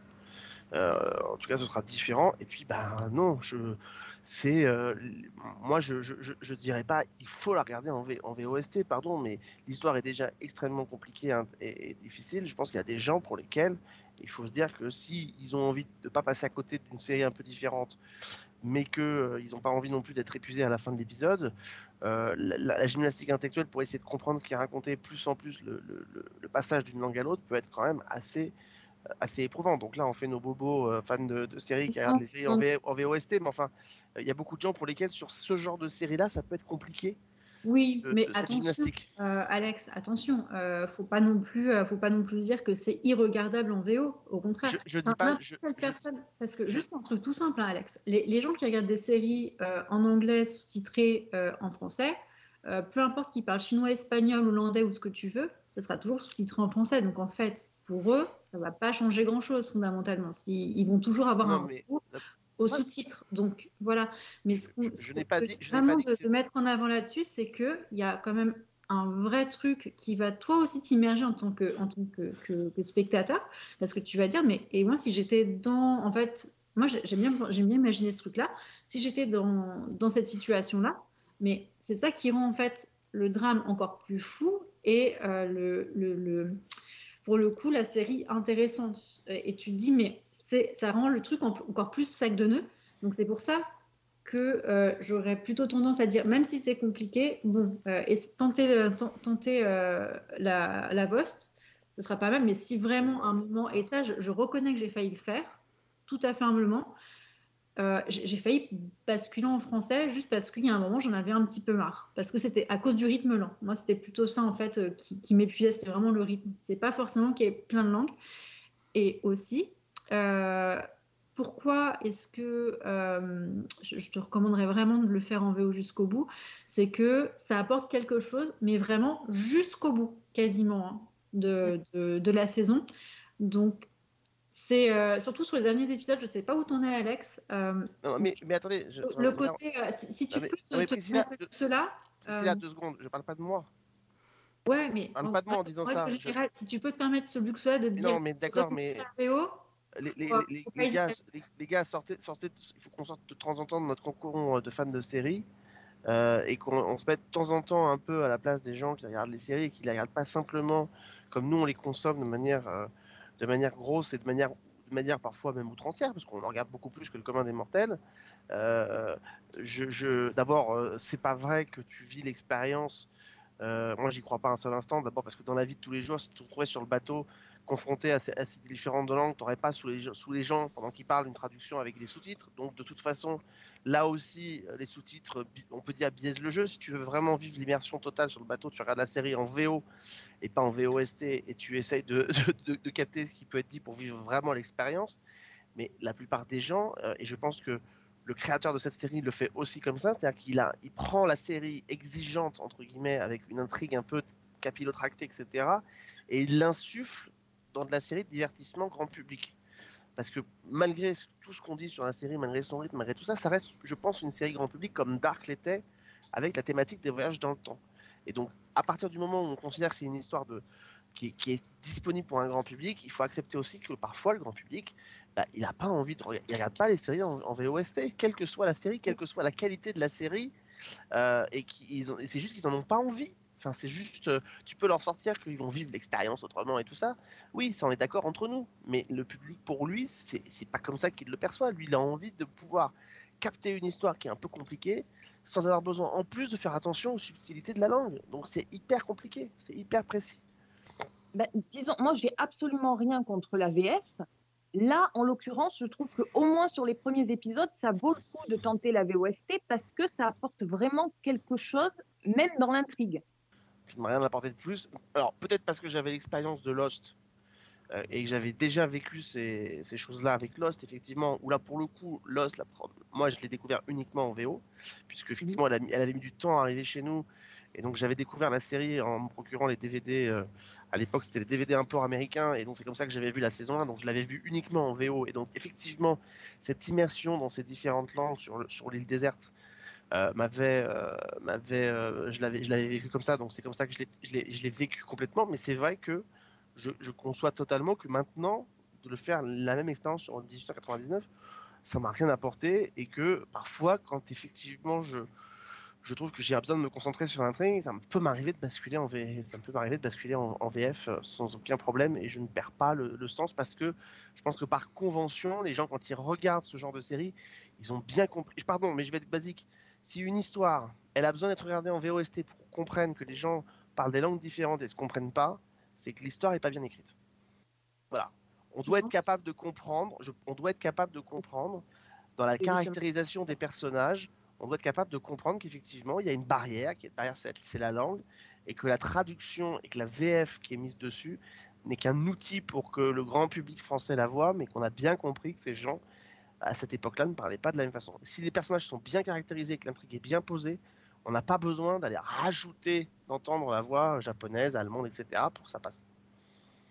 D: Euh, en tout cas, ce sera différent. Et puis, bah non, je, c'est, euh, moi, je, je, dirais pas, il faut la regarder en, v, en VOST, pardon, mais l'histoire est déjà extrêmement compliquée et difficile. Je pense qu'il y a des gens pour lesquels il faut se dire que si ils ont envie de pas passer à côté d'une série un peu différente, mais que euh, n'ont pas envie non plus d'être épuisés à la fin de l'épisode, euh, la, gymnastique intellectuelle pour essayer de comprendre ce qui est raconté plus en plus le, passage d'une langue à l'autre peut être quand même assez assez éprouvant. Donc là, on fait nos bobos euh, fans de, séries qui regardent les séries en, VOST, mais enfin, euh, il y a beaucoup de gens pour lesquels sur ce genre de série-là, ça peut être compliqué
B: Oui,
D: de,
B: mais
D: de cette
B: attention, euh, Alex, attention, euh, faut pas non plus, euh, faut pas non plus dire que c'est irregardable en VO. Au contraire,
D: Je, je dis pas, je,
B: personne, parce que juste un truc tout simple, hein, Alex. Les, les gens qui regardent des séries euh, en anglais sous-titrées en français, peu importe qu'ils parlent chinois, espagnol, hollandais ou ce que tu veux, ça sera toujours sous-titré en français. Donc en fait, pour eux, ça va pas changer grand-chose fondamentalement. Ils vont toujours avoir
D: Non,
B: un
D: mais-
B: recours aux sous-titres. Donc voilà. Mais ce qu'on
D: pas
B: peut vraiment
D: dit
B: mettre en avant là-dessus, c'est qu'il y a quand même un vrai truc qui va toi aussi t'immerger en tant que, en tant que, que- que spectateur, parce que tu vas dire, mais et moi si j'étais dans, en fait, moi j'ai- j'aime bien, j'aime bien imaginer ce truc-là, si j'étais dans, dans cette situation-là, mais c'est ça qui rend en fait le drame encore plus fou et euh, le, le, le- pour le coup la série intéressante. Et, et tu te dis, mais ça rend le truc en- encore plus sac de nœuds. Donc c'est pour ça que euh, j'aurais plutôt tendance à dire, même si c'est compliqué, bon, euh, et tenter, euh, la, la Vost, ce sera pas mal, mais si vraiment un moment, et ça je, je reconnais que j'ai failli le faire, tout à fait humblement, euh, j'ai failli basculer en français juste parce qu'il y a un moment j'en avais un petit peu marre. Parce que c'était à cause du rythme lent. Moi c'était plutôt ça en fait euh, qui, qui m'épuisait. C'était vraiment le rythme. C'est pas forcément qu'il y ait plein de langues. Et aussi euh, pourquoi est-ce que euh, je, je te recommanderais vraiment de le faire en VO jusqu'au bout c'est que ça apporte quelque chose mais vraiment jusqu'au bout quasiment hein, de, de, de la saison. Donc c'est euh, surtout sur les derniers épisodes, je sais pas où t'en es, Alex. euh,
D: Non, mais, mais attendez, je,
B: le côté, euh, si, si tu
D: Non,
B: peux te,
D: mais
B: te
D: Priscilla, je-
B: cela,
D: Priscilla, deux secondes, je parle pas de moi.
B: ouais, mais
D: parle pas de moi en disant ça, je-
B: général, si tu peux te permettre ce luxe-là de dire,
D: non, mais d'accord, mais- Les, gars, les, gars, sortez, sortez, il faut qu'on sorte de temps en temps de notre concours de fans de séries euh, et qu'on on se mette de temps en temps un peu à la place des gens qui regardent les séries et qui les regardent pas simplement comme nous on les consomme de manière, euh, de manière grosse et de manière, parfois même outrancière parce qu'on en regarde beaucoup plus que le commun des mortels. Euh, je, je, D'abord, euh, c'est pas vrai que tu vis l'expérience. euh, moi, j'y crois pas un seul instant. D'abord parce que dans la vie de tous les jours, si tu te retrouvais sur le bateau confronté à ces, différentes langues, tu n'aurais pas sous les gens pendant qu'ils parlent une traduction avec des sous-titres. Donc de toute façon, là aussi, euh, les sous-titres, on peut dire biaisent le jeu. Si tu veux vraiment vivre l'immersion totale sur le bateau, tu regardes la série en VO et pas en VOST et tu essayes de, capter ce qui peut être dit pour vivre vraiment l'expérience. Mais la plupart des gens, euh, et je pense que le créateur de cette série le fait aussi comme ça, c'est-à-dire qu'il il prend la série exigeante entre guillemets avec une intrigue un peu capillotractée, etc. et il l'insuffle dans de la série de divertissement grand public. Parce que malgré tout ce qu'on dit sur la série, malgré son rythme, malgré tout ça, ça reste, je pense, une série grand public comme Dark l'était, avec la thématique des voyages dans le temps. Et donc, à partir du moment où on considère que c'est une histoire de, qui, est- disponible pour un grand public, il faut accepter aussi que parfois le grand public, bah, il n'a pas envie de regarder, il regarde pas les séries en, VOST, quelle que soit la série, quelle que soit la qualité de la série, euh, et c'est juste qu'ils n'en ont pas envie. Enfin, c'est juste, euh, tu peux leur sortir qu'ils vont vivre l'expérience autrement et tout ça. Oui, ça on est d'accord entre nous, mais le public pour lui, c'est pas comme ça qu'il le perçoit. Lui, il a envie de pouvoir capter une histoire qui est un peu compliquée sans avoir besoin en plus de faire attention aux subtilités de la langue. Donc c'est hyper compliqué, c'est hyper précis.
C: Ben, disons, moi, j'ai absolument rien contre la VF. Là, en l'occurrence, je trouve qu'au moins sur les premiers épisodes, ça vaut le coup de tenter la VOST parce que ça apporte vraiment quelque chose, même dans l'intrigue.
D: Qui ne m'a rien apporté de plus. Alors peut-être parce que j'avais l'expérience de Lost euh, et que j'avais déjà vécu ces, ces choses-là avec Lost, effectivement, où là pour le coup, Lost, la moi je l'ai découvert uniquement en VO, puisque effectivement elle, a mis- elle avait mis du temps à arriver chez nous. Et donc j'avais découvert la série en me procurant les DVD. euh, à l'époque c'était les DVD import américains. Et donc c'est comme ça que j'avais vu la saison 1. Donc je l'avais vu uniquement en VO. Et donc effectivement, cette immersion dans ces différentes langues sur l'île déserte euh, m'avait, euh, euh, je l'avais, je l'avais vécu comme ça, donc c'est comme ça que je l'ai, je l'ai, vécu complètement. Mais c'est vrai que je, je conçois totalement que maintenant de le faire la même expérience sur 1899, ça m'a rien apporté et que parfois, quand effectivement je je trouve que j'ai besoin de me concentrer sur l'intrigue, ça me peut m'arriver de basculer en V, ça peut m'arriver de basculer en, en VF sans aucun problème et je ne perds pas le, le sens parce que je pense que par convention, les gens quand ils regardent ce genre de série, ils ont bien compris. Pardon, mais je vais être basique. Si une histoire, elle a besoin d'être regardée en VOST pour qu'on comprenne que les gens parlent des langues différentes et se comprennent pas, c'est que l'histoire n'est pas bien écrite. Voilà. On doit être capable de comprendre. je- on doit être capable de comprendre dans la caractérisation des personnages. On doit être capable de comprendre qu'effectivement il y a une barrière, qui est barrière, c'est la langue, et que la traduction et que la VF qui est mise dessus n'est qu'un outil pour que le grand public français la voit, mais qu'on a bien compris que ces gens à cette époque-là ne parlaient pas de la même façon. Si les personnages sont bien caractérisés, que l'intrigue est bien posée, on n'a pas besoin d'aller rajouter, d'entendre la voix japonaise, allemande, etc. pour que ça passe.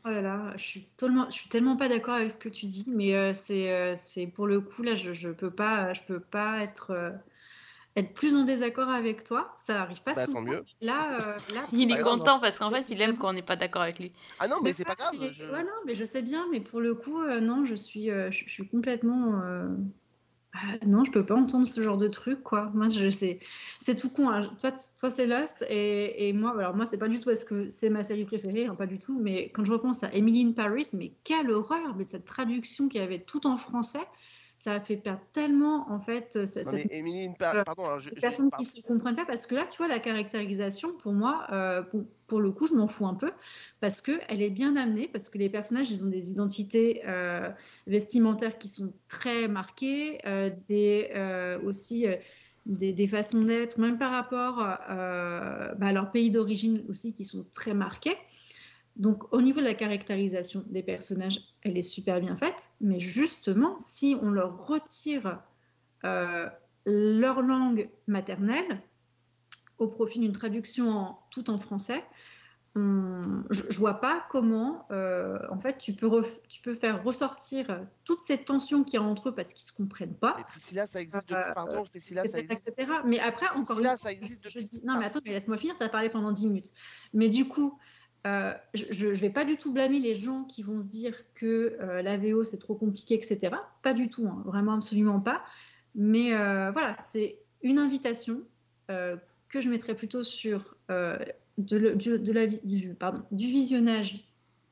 B: Oh là là, je suis tellement, je suis tellement pas d'accord avec ce que tu dis, mais euh, c'est, euh, c'est pour le coup là, je, je peux pas, je peux pas être, euh, être plus en désaccord avec toi. Ça arrive pas
D: Bah,
B: souvent.
D: tant mieux.
B: Là, euh, là,
A: Il est
D: grave,
A: content parce qu'en fait, il aime qu'on n'est pas d'accord avec lui.
D: Ah non, mais,
B: Mais
D: c'est pas
B: voilà,
D: grave. je-
B: non, mais je sais bien, mais pour le coup, euh, non, je suis, euh, je, je suis complètement. euh, ah, non, je peux pas entendre ce genre de truc, quoi. Moi, je sais, c'est tout con. hein. Toi, toi, c'est Lost, et, et moi, alors moi, c'est pas du tout parce que c'est ma série préférée, hein, pas du tout. Mais quand je repense à Emily in Paris, mais quelle horreur! Mais cette traduction qui avait tout en français, ça a fait perdre tellement, en fait, euh,
D: Non, Émilie, pa-
B: euh,
D: pardon, alors je,
B: les
D: je-
B: personnes qui se comprennent pas parce que là tu vois la caractérisation pour moi euh, pour, pour le coup je m'en fous un peu parce que elle est bien amenée parce que les personnages ils ont des identités euh, vestimentaires qui sont très marquées euh, des euh, aussi euh, des, des façons d'être même par rapport euh, bah, à leur pays d'origine aussi qui sont très marqués donc au niveau de la caractérisation des personnages elle est super bien faite mais justement si on leur retire euh, leur langue maternelle au profit d'une traduction en, tout en français, on- je, je vois pas comment euh, en fait tu peux, ref- tu peux faire ressortir toutes ces tensions qu'il y a entre eux parce qu'ils se comprennent pas,
D: Mais Priscilla, ça existe depuis.
B: Euh,
D: Pardon, Priscilla, ça existe.
B: etc. Mais après, encore une
D: Priscilla,
B: fois,
D: ça existe
B: je
D: depuis.
B: dis- non mais attends, mais laisse-moi finir, tu as parlé pendant 10 minutes. Mais du coup, euh, je, je vais pas du tout blâmer les gens qui vont se dire que euh, la VO c'est trop compliqué, etc. Pas du tout, hein, vraiment absolument pas. Mais euh, voilà, c'est une invitation euh, que je mettrais plutôt sur du, visionnage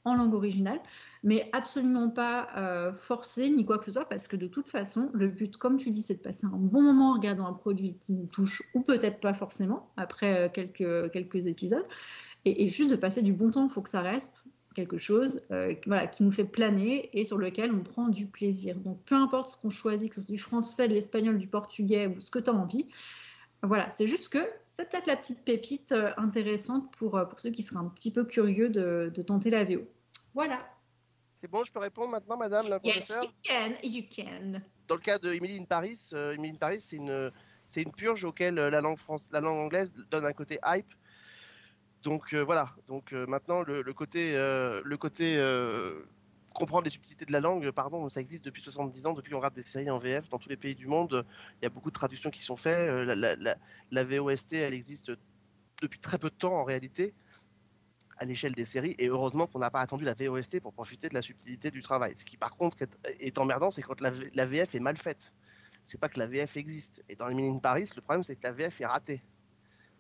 B: en langue originale, mais absolument pas forcé ni quoi que ce soit, parce que de toute façon, le but, comme tu dis, c'est de passer un bon moment en regardant un produit qui nous touche, ou peut-être pas forcément, après quelques épisodes, et, et juste de passer du bon temps, il faut que ça reste. quelque chose euh, qui- voilà, qui nous fait planer et sur lequel on prend du plaisir. Donc peu importe ce qu'on choisit, que ce soit du français, de l'espagnol, du portugais ou ce que tu as envie, voilà, c'est juste que c'est peut-être la petite pépite euh, intéressante pour, euh, pour ceux qui seraient un petit peu curieux de, de tenter la VO. Voilà.
D: C'est bon, je peux répondre maintenant, madame la
B: Yes,
D: professeure?
B: you can, you can.
D: Dans le cas de Emily in Paris, euh, Emily in Paris, c'est une, c'est une purge auquel la langue, France, la langue anglaise donne un côté hype. Donc euh, voilà, donc euh, maintenant le, côté, euh, le comprendre les subtilités de la langue, pardon, ça existe depuis 70 ans, depuis qu'on regarde des séries en VF dans tous les pays du monde. Il y a beaucoup de traductions qui sont faites. La, VOST, elle existe depuis très peu de temps en réalité à l'échelle des séries et heureusement qu'on n'a pas attendu la VOST pour profiter de la subtilité du travail. Ce qui par contre est, emmerdant, c'est quand la VF est mal faite. C'est pas que la VF existe. Et dans les in Paris, le problème c'est que la VF est ratée.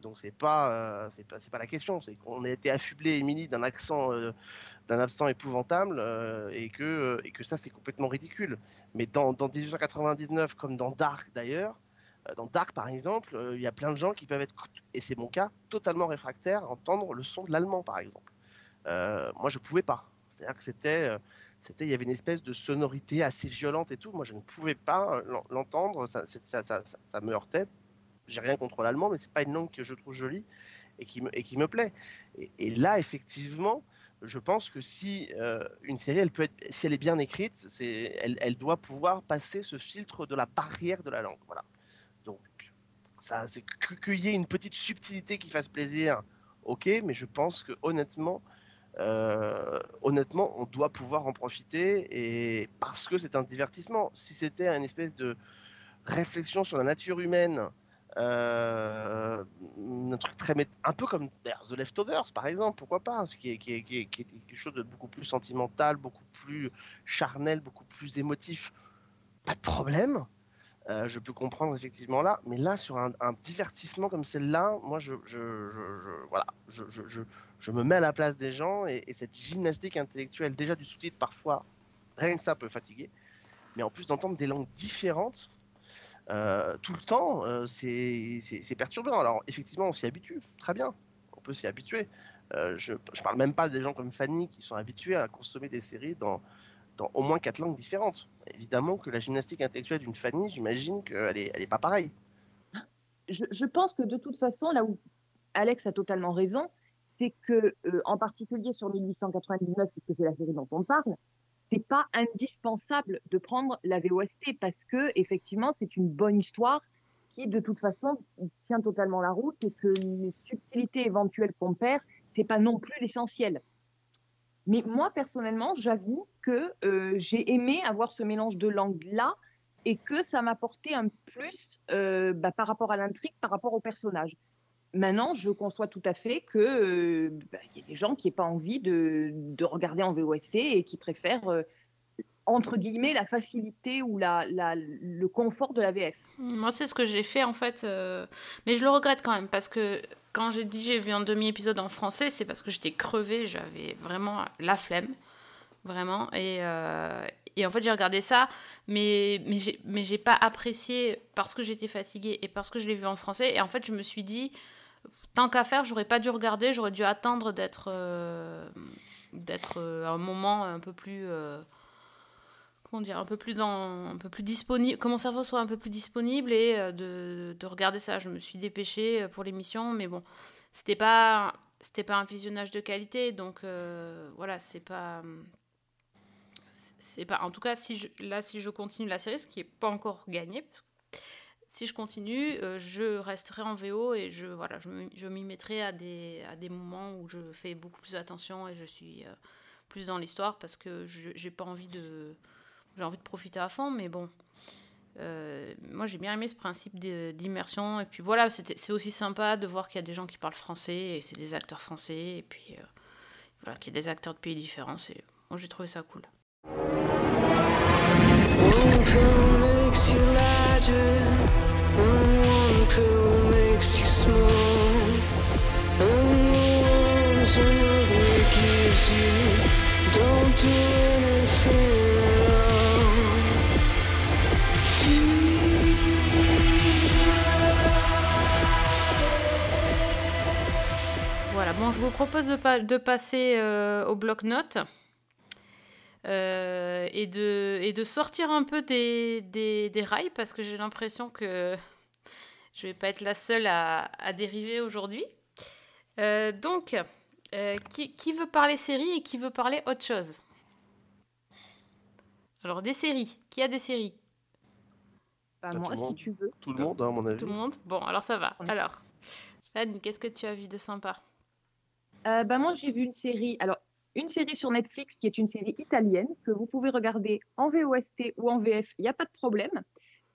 D: Donc c'est pas, euh, c'est pas, pas la question. C'est qu'on a été affublé Émilie d'un accent, euh, d'un accent épouvantable euh, et que et que ça c'est complètement ridicule. Mais dans, dans 1899 comme dans Dark d'ailleurs, dans Dark par exemple, il y a plein de gens qui peuvent être et c'est mon cas totalement réfractaires à entendre le son de l'allemand par exemple. Moi je pouvais pas. C'est-à-dire que c'était c'était il y avait une espèce de sonorité assez violente et tout. Moi je ne pouvais pas l'en- l'entendre. Ça, ça me heurtait j'ai rien contre l'allemand, mais c'est pas une langue que je trouve jolie et qui me, et qui me plaît. Et, là, effectivement, je pense que si euh, une série, elle peut être, si elle est bien écrite, c'est, elle, elle doit pouvoir passer ce filtre de la barrière de la langue. Voilà. Donc, ça, c'est qu'il y ait une petite subtilité qui fasse plaisir, ok, mais je pense que honnêtement, euh, honnêtement, on doit pouvoir en profiter et parce que c'est un divertissement. Si c'était une espèce de réflexion sur la nature humaine euh, un truc très un peu comme The Leftovers par exemple pourquoi pas ce qui est, quelque chose de beaucoup plus sentimental beaucoup plus charnel beaucoup plus émotif. Pas de problème. Euh, je peux comprendre effectivement là mais là sur un, divertissement comme celle-là moi je, je, je, je me mets à la place des gens et, et cette gymnastique intellectuelle déjà du sous-titre parfois rien que ça peut fatiguer. Mais en plus d'entendre des langues différentes euh, tout le temps, euh, c'est perturbant. Alors effectivement, on s'y habitue, très bien, on peut s'y habituer. Euh, je, je parle même pas des gens comme Fanny qui sont habitués à consommer des séries dans, au moins quatre langues différentes. Évidemment que la gymnastique intellectuelle d'une Fanny, j'imagine qu'elle est, elle est pas pareille.
C: je, je pense que de toute façon, là où Alex a totalement raison, c'est que, en particulier sur 1899, puisque c'est la série dont on parle, c'est pas indispensable de prendre la VOST parce que effectivement, c'est une bonne histoire qui, de toute façon, tient totalement la route et que les subtilités éventuelles qu'on perd, c'est pas non plus l'essentiel. Mais moi, personnellement, j'avoue que euh, j'ai aimé avoir ce mélange de langues-là et que ça m'apportait un plus euh, bah, par rapport à l'intrigue, par rapport au personnage. Maintenant, je conçois tout à fait qu'il euh, bah, y a des gens qui n'aient pas envie de, de, regarder en VOST et qui préfèrent, euh, entre guillemets, la facilité ou le confort de la VF.
A: Moi, c'est ce que j'ai fait en fait, euh... mais je le regrette quand même parce que quand j'ai dit j'ai vu un demi-épisode en français, c'est parce que j'étais crevée, j'avais vraiment la flemme, vraiment. Et, et en fait, j'ai regardé ça, mais, mais j'ai pas apprécié parce que j'étais fatiguée et parce que je l'ai vu en français. Et en fait, je me suis dit, tant qu'à faire, j'aurais pas dû regarder, j'aurais dû attendre d'être euh... d'être euh, un moment un peu plus comment dire, un peu plus dans, un peu plus disponible, que mon cerveau soit un peu plus disponible et euh, de, de regarder ça. Je me suis dépêchée pour l'émission, mais bon, c'était pas, c'était pas un visionnage de qualité, donc euh, voilà, c'est pas, c'est pas, en tout cas, si je, là, si je continue la série, ce qui est pas encore gagné, parce que si je continue, euh, je resterai en VO et je, voilà, je, m'y mettrai à des, à des moments où je fais beaucoup plus attention et je suis euh, plus dans l'histoire parce que j'ai pas envie de j'ai envie de profiter à fond, mais bon. Euh, moi, j'ai bien aimé ce principe d'immersion. Et puis voilà, c'est aussi sympa de voir qu'il y a des gens qui parlent français et c'est des acteurs français. Et puis voilà, qu'il y a des acteurs de pays différents. Moi, j'ai trouvé ça cool. Anything. Bon, je vous propose de, de passer euh, au bloc-notes euh, et, de, et de sortir un peu des, des, des rails parce que j'ai l'impression que je vais pas être la seule à, à dériver aujourd'hui. Euh, donc, euh, qui, qui veut parler série et qui veut parler autre chose? Alors, des séries. Qui a des séries?
C: Bah, moi,
D: tout le
C: si
D: monde.
C: tu veux.
D: Tout le monde, hein, à mon avis.
A: Tout le monde? Bon, alors ça va. Alors, Anne, qu'est-ce que tu as vu de sympa?
C: Euh, bah, moi, j'ai vu une série. Alors, une série sur Netflix qui est une série italienne que vous pouvez regarder en VOST ou en VF, il n'y a pas de problème.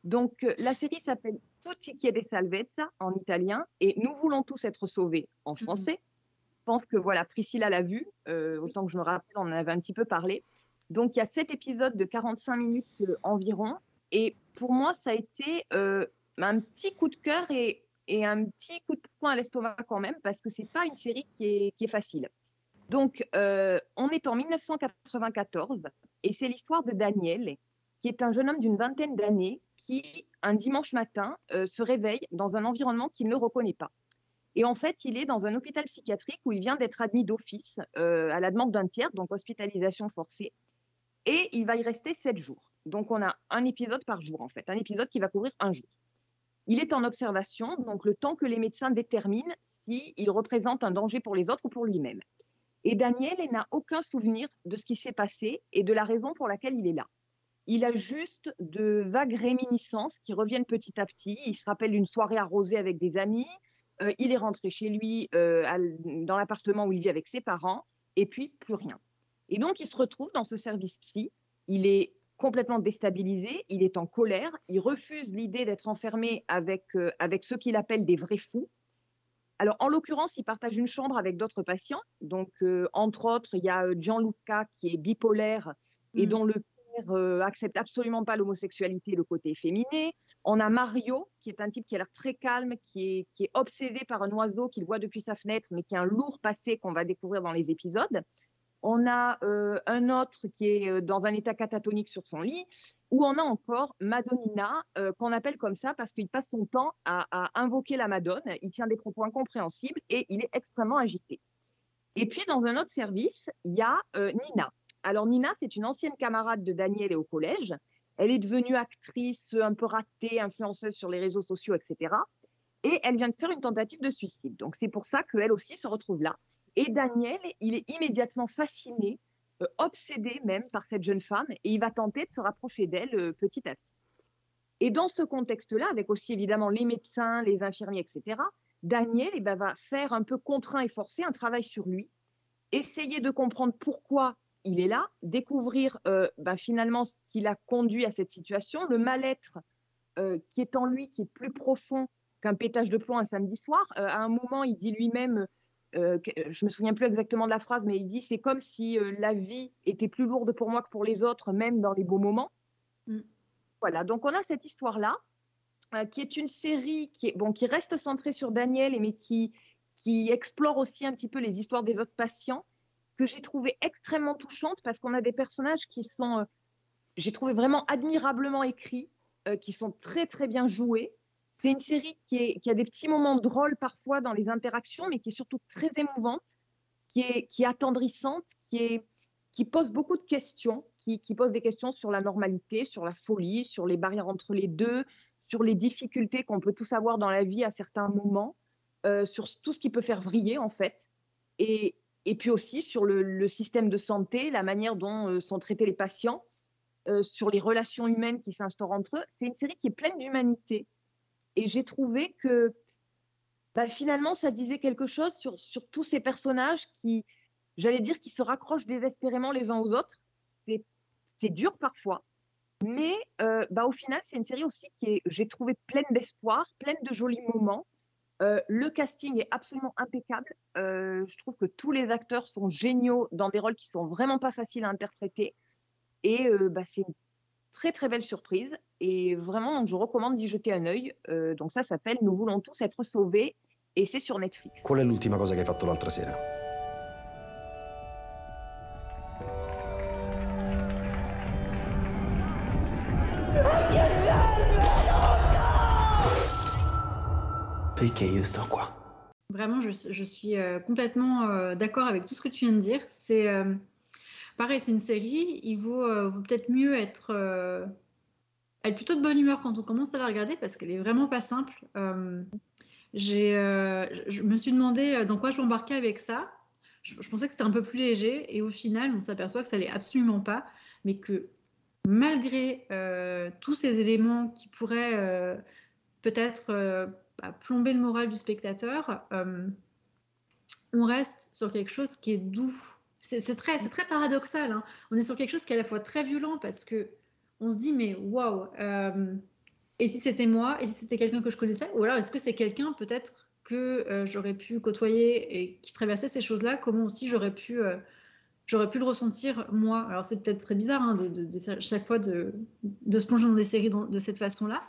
C: Donc, euh, la série s'appelle Tutti chiede salvezza en italien et Nous voulons tous être sauvés en français. Je pense que voilà, Priscilla l'a vu, euh, autant que je me rappelle, on en avait un petit peu parlé. Donc, il y a sept épisodes de 45 minutes euh, environ. Et pour moi, ça a été un petit coup de cœur et, et un petit coup de poing à l'estomac quand même, parce que c'est pas une série qui est, qui est facile. Donc, euh, on est en 1994 et c'est l'histoire de Daniel, qui est un jeune homme d'une vingtaine d'années qui, un dimanche matin, euh, se réveille dans un environnement qu'il ne reconnaît pas. Et en fait, il est dans un hôpital psychiatrique où il vient d'être admis d'office euh, à la demande d'un tiers, donc hospitalisation forcée. Et il va y rester sept jours. Donc, on a un épisode par jour, en fait, un épisode qui va couvrir un jour. Il est en observation, donc le temps que les médecins déterminent s'il représente un danger pour les autres ou pour lui-même. Et Daniel n'a aucun souvenir de ce qui s'est passé et de la raison pour laquelle il est là. Il a juste de vagues réminiscences qui reviennent petit à petit. Il se rappelle d'une soirée arrosée avec des amis. Euh, il est rentré chez lui euh, dans l'appartement où il vit avec ses parents. Et puis, plus rien. Et donc, il se retrouve dans ce service psy. Il est complètement déstabilisé, il est en colère, il refuse l'idée d'être enfermé avec, euh, avec ceux qu'il appelle des vrais fous. Alors, en l'occurrence, il partage une chambre avec d'autres patients. Donc, euh, entre autres, il y a euh, Gianluca qui est bipolaire et
B: Mm.
C: dont le père euh, accepte absolument pas l'homosexualité et le côté féminin. On a Mario, qui est un type qui a l'air très calme, qui est, qui est obsédé par un oiseau qu'il voit depuis sa fenêtre, mais qui a un lourd passé qu'on va découvrir dans les épisodes. On a euh, un autre qui est euh, dans un état catatonique sur son lit, ou on a encore Madonnina, euh, qu'on appelle comme ça parce qu'il passe son temps à, invoquer la Madone. Il tient des propos incompréhensibles et il est extrêmement agité. Et puis, dans un autre service, il y a Nina. Alors, Nina, c'est une ancienne camarade de Daniel et au collège. Elle est devenue actrice un peu ratée, influenceuse sur les réseaux sociaux, etc. Et elle vient de faire une tentative de suicide. Donc, c'est pour ça qu'elle aussi se retrouve là. Et Daniel, il est immédiatement fasciné, euh, obsédé même par cette jeune femme, et il va tenter de se rapprocher d'elle euh, petit à petit. Et dans ce contexte-là, avec aussi évidemment les médecins, les infirmiers, etc., Daniel eh ben, va faire un peu contraint et forcé un travail sur lui, essayer de comprendre pourquoi il est là, découvrir euh, ben, finalement ce qui l'a conduit à cette situation, le mal-être qui est en lui, qui est plus profond qu'un pétage de plomb un samedi soir. À un moment, il dit lui-même, euh, que- je me souviens plus exactement de la phrase, mais il dit c'est comme si euh, la vie était plus lourde pour moi que pour les autres, même dans les beaux moments.
B: Mm.
C: Voilà, donc on a cette histoire-là, euh, qui est une série qui, est, bon, qui reste centrée sur Daniel, mais qui, qui explore aussi un petit peu les histoires des autres patients, que j'ai trouvé extrêmement touchante parce qu'on a des personnages qui sont, euh, j'ai trouvé vraiment admirablement écrits, euh, qui sont très très bien joués. C'est une série qui, a des petits moments drôles parfois dans les interactions, mais qui est surtout très émouvante, qui est, qui est attendrissante, qui, est, qui pose beaucoup de questions, qui, pose des questions sur la normalité, sur la folie, sur les barrières entre les deux, sur les difficultés qu'on peut tous avoir dans la vie à certains moments, euh, sur tout ce qui peut faire vriller en fait. Et, et puis aussi sur le, le système de santé, la manière dont euh, sont traités les patients, euh, sur les relations humaines qui s'instaurent entre eux. C'est une série qui est pleine d'humanité. Et j'ai trouvé que bah, finalement, ça disait quelque chose sur, tous ces personnages qui, j'allais dire, qui se raccrochent désespérément les uns aux autres. C'est, dur parfois. Mais euh, bah, au final, c'est une série aussi qui est, j'ai trouvé, pleine d'espoir, pleine de jolis moments. Euh, le casting est absolument impeccable. Euh, je trouve que tous les acteurs sont géniaux dans des rôles qui sont vraiment pas faciles à interpréter. Et bah, c'est une très très belle surprise. Et vraiment, donc, je recommande d'y jeter un œil. Euh, donc ça s'appelle Nous voulons tous être sauvés. Et c'est sur Netflix.
K: Qual è l'ultima cosa che hai fatto l'altra sera?
I: Perché io sto qua?
B: Vraiment, je, je suis euh, complètement euh, d'accord avec tout ce que tu viens de dire. C'est euh, pareil, c'est une série. Il vaut, euh, peut-être mieux être, euh, être plutôt de bonne humeur quand on commence à la regarder parce qu'elle est vraiment pas simple. Euh, j'ai, je, me suis demandé dans quoi je m'embarquais avec ça. Je, pensais que c'était un peu plus léger et au final, on s'aperçoit que ça l'est absolument pas, mais que malgré tous ces éléments qui pourraient peut-être bah, plomber le moral du spectateur, on reste sur quelque chose qui est doux. C'est très, très paradoxal. hein. On est sur quelque chose qui est à la fois très violent parce que on se dit mais waouh, euh, et si c'était moi, et si c'était quelqu'un que je connaissais, ou alors est-ce que c'est quelqu'un peut-être que euh, j'aurais pu côtoyer et qui traversait ces choses-là, comment aussi j'aurais pu, euh, j'aurais pu le ressentir moi? Alors c'est peut-être très bizarre hein, de, chaque fois de, se plonger dans des séries de cette façon-là,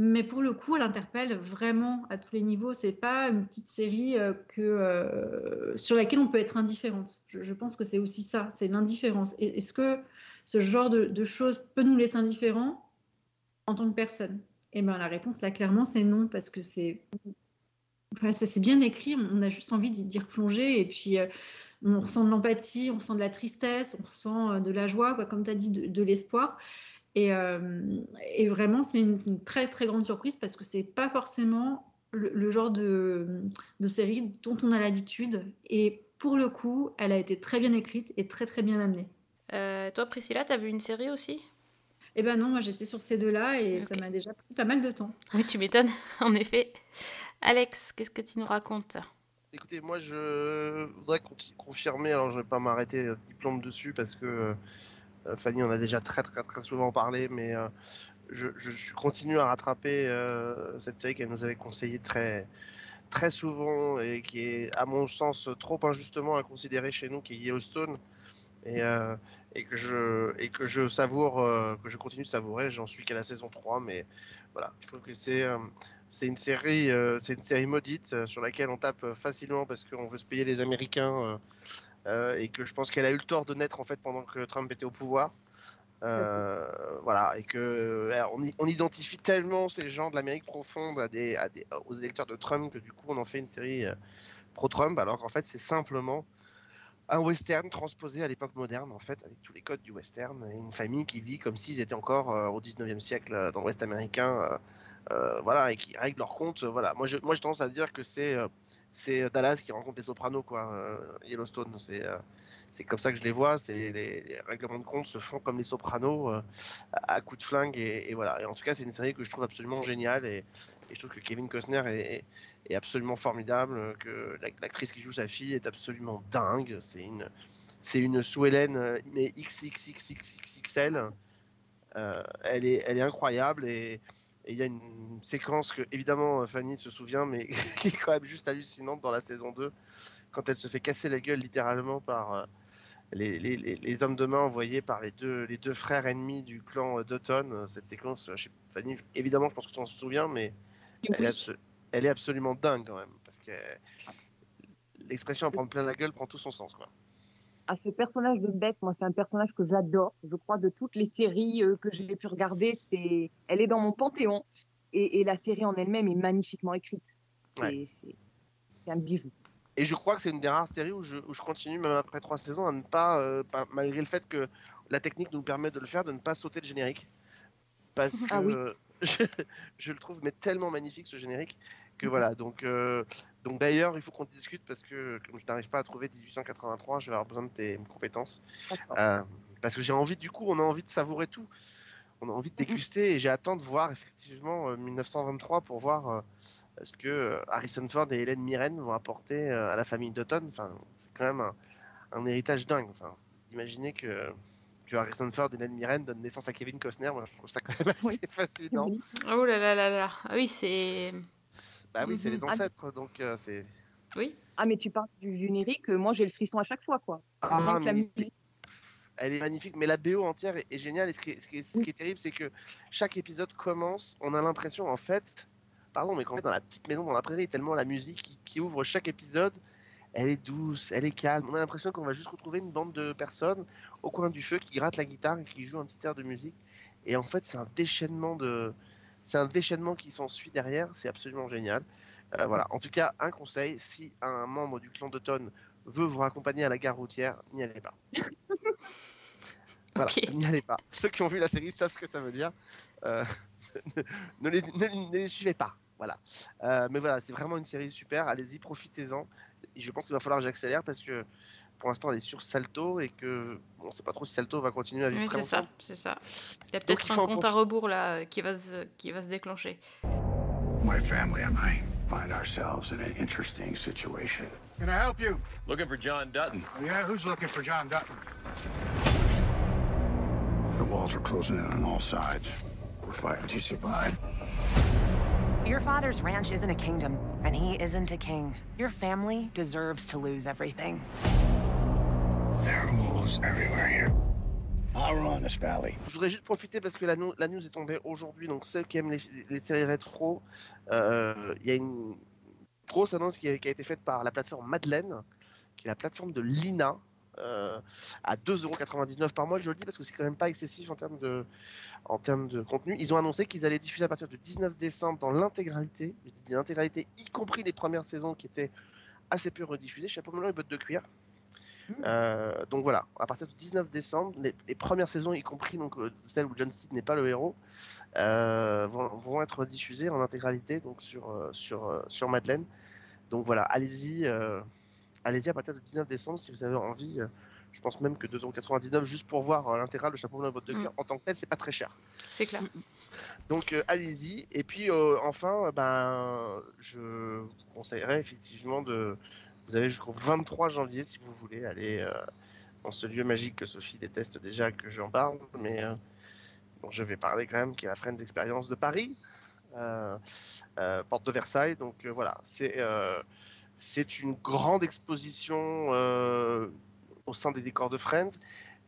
B: mais pour le coup, elle interpelle vraiment à tous les niveaux. C'est pas une petite série euh, que, euh, sur laquelle on peut être indifférente. Je, pense que c'est aussi ça, c'est l'indifférence. Est-ce que ce genre de, choses peut nous laisser indifférents en tant que personne? Eh bien, la réponse là, clairement, c'est non, parce que c'est c'est bien écrit, on a juste envie d'y replonger et puis euh, on ressent de l'empathie, on ressent de la tristesse, on ressent de la joie, comme tu as dit, de l'espoir. Et, euh, et vraiment, c'est une, très très grande surprise parce que c'est pas forcément le, le genre de, de série dont on a l'habitude. Et pour le coup, elle a été très bien écrite et très très bien amenée.
A: Euh, toi, Priscilla, t'as vu une série aussi?
B: Eh ben non, moi j'étais sur ces deux-là et ça m'a déjà pris pas mal de temps.
A: Oui, tu m'étonnes, en effet. Alex, qu'est-ce que tu nous racontes?
D: Écoutez, moi je voudrais confirmer, alors je vais pas m'arrêter euh, diplôme dessus parce que euh, Fanny en a déjà très très très souvent parlé, mais euh, je, continue à rattraper euh, cette série qu'elle nous avait conseillée très très souvent et qui est à mon sens trop injustement à considérer chez nous, qui est Yellowstone. Et, euh, et que je savoure euh, que je continue de savourer j'en suis qu'à la saison 3 mais voilà je trouve que c'est euh, c'est une série euh, c'est une série maudite euh, sur laquelle on tape euh, facilement parce qu'on veut se payer les américains euh, euh, et que je pense qu'elle a eu le tort de naître en fait pendant que Trump était au pouvoir Euh, voilà et que euh, on, identifie tellement ces gens de l'Amérique profonde aux électeurs de Trump que du coup on en fait une série euh, pro-Trump alors qu'en fait c'est simplement un western transposé à l'époque moderne, en fait, avec tous les codes du western, et une famille qui vit comme s'ils étaient encore euh, au 19e siècle euh, dans l'Ouest américain, euh, euh, voilà, et qui règlent leur compte. euh, voilà. Moi, je, moi, j'ai tendance à dire que c'est euh, c'est Dallas qui rencontre les Sopranos, quoi, euh, Yellowstone. C'est euh, c'est comme ça que je les vois. C'est les, règlements de compte se font comme les Sopranos, euh, à, coups de flingue, et, voilà. Et en tout cas, c'est une série que je trouve absolument géniale, et, je trouve que Kevin Costner est, est- absolument formidable, que la- l'actrice qui joue sa fille est absolument dingue. C'est une, c'est une euh, mais XXXXXL. Euh, elle, est, elle est incroyable et et il y a une séquence que, évidemment, Fanny se souvient, mais qui est quand même juste hallucinante dans la saison 2, quand elle se fait casser la gueule littéralement par euh, les, les- les- les hommes de main envoyés par les deux, les deux frères ennemis du clan euh. Euh, Cette séquence, euh, sais- Fanny, évidemment, je pense que tu t'en souviens, mais elle est, abso- elle est absolument dingue quand même, parce que l'expression à prendre plein la gueule prend tout son sens. Quoi.
C: À ce personnage de Bess, moi, c'est un personnage que j'adore. Je crois de toutes les séries euh, que j'ai pu regarder, c'est, elle est dans mon panthéon. Et, et la série en elle-même est magnifiquement écrite. C'est,
D: Ouais.
C: un bijou.
D: Et je crois que c'est une des rares séries où je, où je continue, même après trois saisons, à ne pas, euh, pas- malgré le fait que la technique nous permet de le faire, de ne pas sauter le générique. Parce que
C: Ah oui.
D: je, je le trouve mais tellement magnifique ce générique que voilà. Donc, euh, donc d'ailleurs, il faut qu'on discute parce que comme je n'arrive pas à trouver 1883, je vais avoir besoin de tes compétences. Euh, parce que j'ai envie, du coup, on a envie de savourer tout. On a envie de déguster et j'ai hâte de voir effectivement euh, 1923 pour voir euh, ce que euh, Harrison Ford et Hélène Mirren vont apporter euh, à la famille Dutton. Enfin, c'est quand même un, un héritage dingue. Enfin, d'imaginer que, que Harrison Ford et Hélène Mirren donnent naissance à Kevin Costner, moi je trouve ça quand même assez
C: Oui.
D: fascinant.
A: Oh là là là là. Ah Oui, c'est.
D: Bah oui, c'est
A: Mhm.
D: les ancêtres, donc euh, c'est.
A: Oui.
C: Ah, mais tu parles du générique, euh, moi j'ai le frisson à chaque fois, quoi.
D: Ah,
C: la musique.
D: Elle est magnifique, mais la BO entière est, est géniale. Et ce qui est, ce qui est- ce qui est terrible, c'est que chaque épisode commence, on a l'impression, en fait, pardon, mais qu'en fait, dans la petite maison, dans la prairie, tellement la musique qui, qui ouvre chaque épisode, elle est douce, elle est calme. On a l'impression qu'on va juste retrouver une bande de personnes au coin du feu qui grattent la guitare et qui jouent un petit air de musique. Et en fait, c'est un déchaînement de, c'est un déchaînement qui s'ensuit derrière. C'est absolument génial. Euh, voilà. En tout cas, un conseil si un membre du clan d'Automne veut vous raccompagner à la gare routière, n'y allez pas. Voilà, n'y allez pas. Ceux qui ont vu la série savent ce que ça veut dire. Euh, ne, les, ne- ne les suivez pas. Voilà. Euh, mais voilà, c'est vraiment une série super. Allez-y, profitez-en. Je pense qu'il va falloir que j'accélère parce que pour l'instant, elle est sur Salto et que on ne sait pas trop si Salto va continuer à vivre
A: Oui,
D: très
A: c'est ça, c'est ça. Il y a peut-être un
D: faut en
A: compte à rebours là qui va se, qui va se déclencher.
L: My family and I find ourselves in an interesting situation. Can I help you?
M: Looking for John Dutton.
L: Oh, yeah, who's looking for John Dutton? The walls are closing in on all sides. We're fighting to survive.
N: Your father's ranch isn't a kingdom, and he isn't a king. Your family deserves to lose everything.
D: Je voudrais juste profiter parce que la, news est tombée aujourd'hui, donc ceux qui aiment les, les séries rétro, euh, il y a une grosse annonce qui a, qui a été faite par la plateforme Madeleine, qui est la plateforme de Lina, euh, à 2,99€ par mois. Je le dis parce que c'est quand même pas excessif en termes de, en termes de contenu. Ils ont annoncé qu'ils allaient diffuser à partir du 19 décembre dans l'intégralité, l'intégralité, y compris les premières saisons qui étaient assez peu rediffusées, chapeau melon et bottes de cuir. Euh, donc voilà, à partir du 19 décembre, les, les premières saisons, y compris donc euh, celle où John Steed n'est pas le héros, euh, vont, vont être diffusées en intégralité donc sur sur sur Madeleine. Donc voilà, allez-y, euh, allez-y à partir du 19 décembre si vous avez envie. je pense même que 2,99€ juste pour voir l'intégrale de Chapeau bottes de cuir en tant que tel, c'est pas très cher.
A: C'est clair.
D: Donc euh, allez-y. Et puis enfin, ben, je vous conseillerais effectivement de. Vous avez jusqu'au 23 janvier si vous voulez aller euh, dans ce lieu magique que Sophie déteste déjà que j'en parle, mais euh, dont je vais parler quand même, qui est la Friends Experience de Paris, euh, porte de Versailles. Donc voilà, c'est c'est une grande exposition au sein des décors de Friends.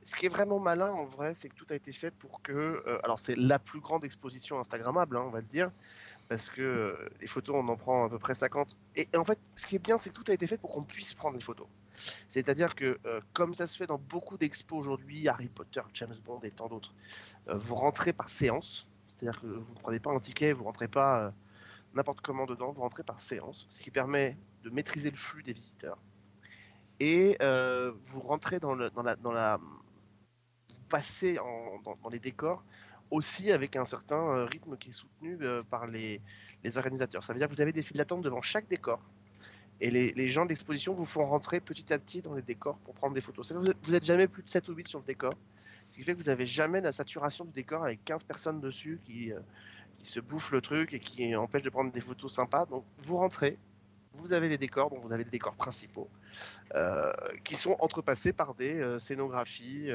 D: Ce qui est vraiment malin en vrai, c'est que tout a été fait pour que. alors, c'est la plus grande exposition Instagrammable, hein, on va le dire, parce que euh, les photos, on en prend à peu près 50. Et, en fait, ce qui est bien, c'est que tout a été fait pour qu'on puisse prendre les photos. C'est-à-dire que, euh, comme ça se fait dans beaucoup d'expos aujourd'hui, Harry Potter, James Bond et tant d'autres, euh, vous rentrez par séance. C'est-à-dire que vous ne prenez pas un ticket, vous rentrez pas n'importe comment dedans, vous rentrez par séance, ce qui permet de maîtriser le flux des visiteurs. Et vous rentrez dans, le, dans la, dans la, vous passez dans les décors aussi avec un certain euh, rythme qui est soutenu euh, par les, organisateurs. Ça veut dire que vous avez des files d'attente devant chaque décor. Et les, gens de l'exposition vous font rentrer petit à petit dans les décors pour prendre des photos. Vous êtes jamais plus de 7 ou 8 sur le décor. Ce qui fait que vous n'avez jamais la saturation du décor avec 15 personnes dessus qui, euh, qui se bouffent le truc et qui empêchent de prendre des photos sympas. Donc vous rentrez, vous avez les décors, donc vous avez les décors principaux, qui sont entrepassés par des scénographies,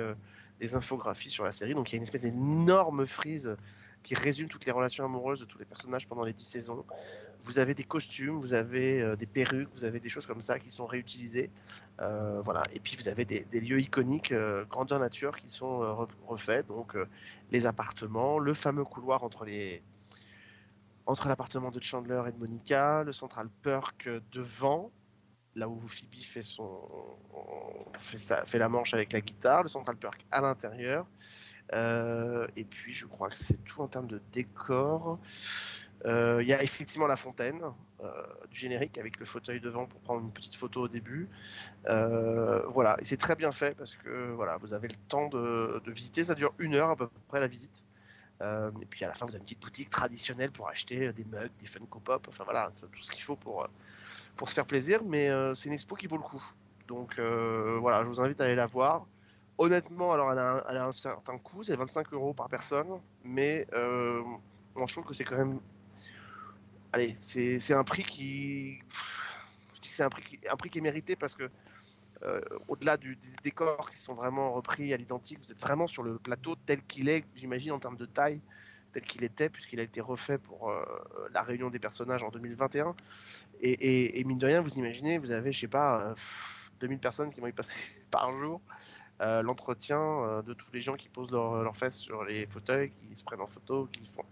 D: des infographies sur la série. Donc il y a une espèce d'énorme frise qui résume toutes les relations amoureuses de tous les personnages pendant les 10 saisons. Vous avez des costumes, vous avez euh, des perruques, vous avez des choses comme ça qui sont réutilisées. Euh, voilà. Et puis vous avez des, lieux iconiques, euh, grandeur nature, qui sont re- refaits. Donc les appartements, le fameux couloir entre les entre l'appartement de Chandler et de Monica, le Central Perk devant, là où Phoebe fait son fait, la manche avec la guitare, le Central Perk à l'intérieur. Euh, et puis je crois que c'est tout en termes de décor. Euh, Il y a effectivement la fontaine euh, du générique avec le fauteuil devant pour prendre une petite photo au début. Voilà, et c'est très bien fait parce que voilà, vous avez le temps de, de visiter. Ça dure une heure à peu près la visite. Et puis à la fin, vous avez une petite boutique traditionnelle pour acheter des mugs, des Funko Pop, enfin voilà, tout ce qu'il faut pour, pour se faire plaisir. Mais euh, c'est une expo qui vaut le coup. Donc euh, voilà, je vous invite à aller la voir. Honnêtement, alors elle a un, certain coût, c'est 25 euros par personne, mais euh, moi je trouve que c'est quand même. Allez, c'est un prix qui. Je dis que c'est un prix qui, est mérité parce que au-delà des décors qui sont vraiment repris à l'identique, vous êtes vraiment sur le plateau tel qu'il est, j'imagine, en termes de taille, tel qu'il était, puisqu'il a été refait pour euh, la réunion des personnages en 2021. Et, et- et mine de rien, vous imaginez, vous avez, je sais pas, euh, 2000 personnes qui vont y passer par jour. Euh, L'entretien euh, de tous les gens qui posent leurs leurs fesses sur les fauteuils, qui se prennent en photo, qui font.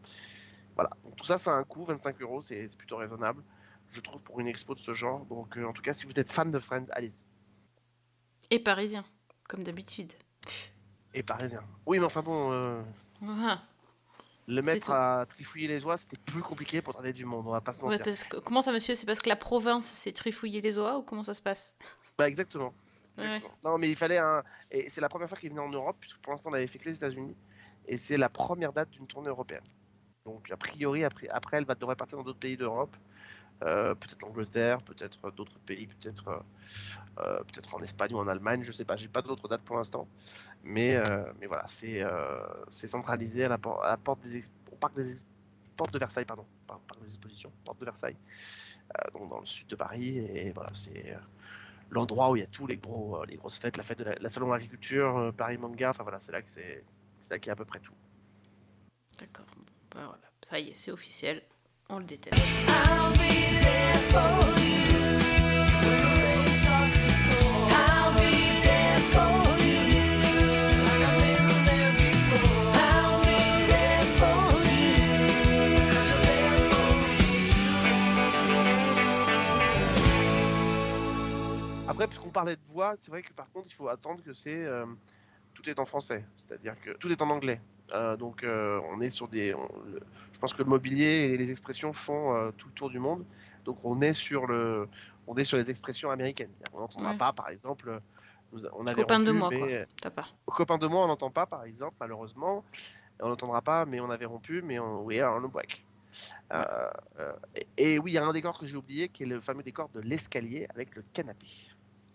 D: Voilà. Donc, tout ça, ça a un coût, 25 euros, c'est c'est plutôt raisonnable, je trouve, pour une expo de ce genre. Donc, euh, en tout cas, si vous êtes fan de Friends, allez-y.
A: Et parisien, comme d'habitude.
D: Et parisien. Oui, mais enfin bon. euh,
A: Ah.
D: Le mettre à trifouiller les oies, c'était plus compliqué pour traîner du monde, on va pas se mentir.
A: comment ça, monsieur C'est parce que la province s'est trifouillée les oies ou comment ça se passe?
D: Bah, exactement.
A: Ouais.
D: Exactement. Non, mais il fallait un. Et c'est la première fois qu'il venait en Europe, puisque pour l'instant, on avait fait que les États-Unis. Et c'est la première date d'une tournée européenne. Donc, a priori, après, après elle va devrait partir dans d'autres pays d'Europe. Euh, peut-être l'Angleterre, peut-être d'autres pays, peut-être euh, euh, peut-être en Espagne ou en Allemagne, je sais pas, j'ai pas d'autres dates pour l'instant. Mais, euh, mais voilà, c'est euh, c'est centralisé à la, porte des au parc des porte de Versailles, pardon, parc des expositions, porte de Versailles, euh, donc dans le sud de Paris. Et voilà, c'est euh, l'endroit où il y a tous les gros, euh, les grosses fêtes, la fête de la, salon de l'agriculture, euh, Paris Manga, enfin voilà, c'est là que c'est là qu'il y a à peu près tout.
A: D'accord. Bah, voilà. Ça y est, c'est officiel. On le déteste.
D: Après, puisqu'on parlait de voix, c'est vrai que par contre, il faut attendre que c'est euh, tout est en français, c'est-à-dire que tout est en anglais. Euh, donc, euh, on est sur des. on- le- je pense que le mobilier et les expressions font euh, tout le tour du monde. Donc, on est sur le, on est sur les expressions américaines. On n'entendra
A: Ouais.
D: pas, par exemple, nous- on avait
A: Copain de moi,
D: mais-
A: quoi. T'as pas.
D: Copain de moi, on n'entend pas, par exemple, malheureusement. On n'entendra pas, mais on avait rompu, mais on, we are on a break. Euh, euh, et, et oui, il y a un décor que j'ai oublié, qui est le fameux décor de l'escalier avec le canapé.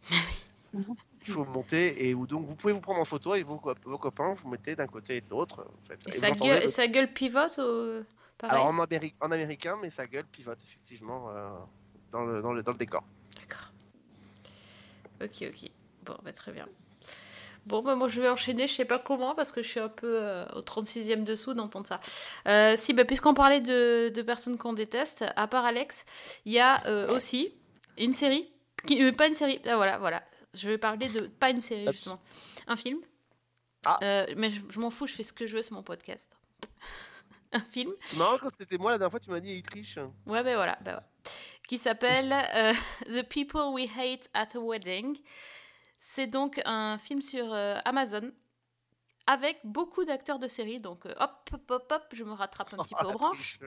D: Il faut monter et où donc vous pouvez vous prendre en photo avec vos, cop- vos copains, vous mettez d'un côté et de l'autre.
A: Et
D: Et
A: sa gueule,
D: le-
A: sa gueule pivote ou...
D: Alors en, améri- en américain, mais sa gueule pivote effectivement euh, dans, le, dans, le, dans le décor.
A: Ok, ok. Bon, bah, très bien. Bon, bah, moi je vais enchaîner, je sais pas comment, parce que je suis un peu euh, au 36e dessous d'entendre ça. Euh, si, bah, puisqu'on parlait de, de personnes qu'on déteste, à part Alex, il y a euh, aussi une série, qui, pas une série, ah, voilà, voilà. Je vais parler de, pas une série justement, un film. Euh, mais je, je m'en fous, je fais ce que je veux, c'est mon podcast. un film
D: Non, quand c'était moi la dernière fois, tu m'as dit il triche.
A: Ouais, ben voilà, ben ouais. Qui s'appelle euh, The People We Hate at a Wedding. C'est donc un film sur euh, Amazon avec beaucoup d'acteurs de série. Donc euh, hop, hop, hop, hop, je me rattrape un petit peu aux
D: la
A: branches.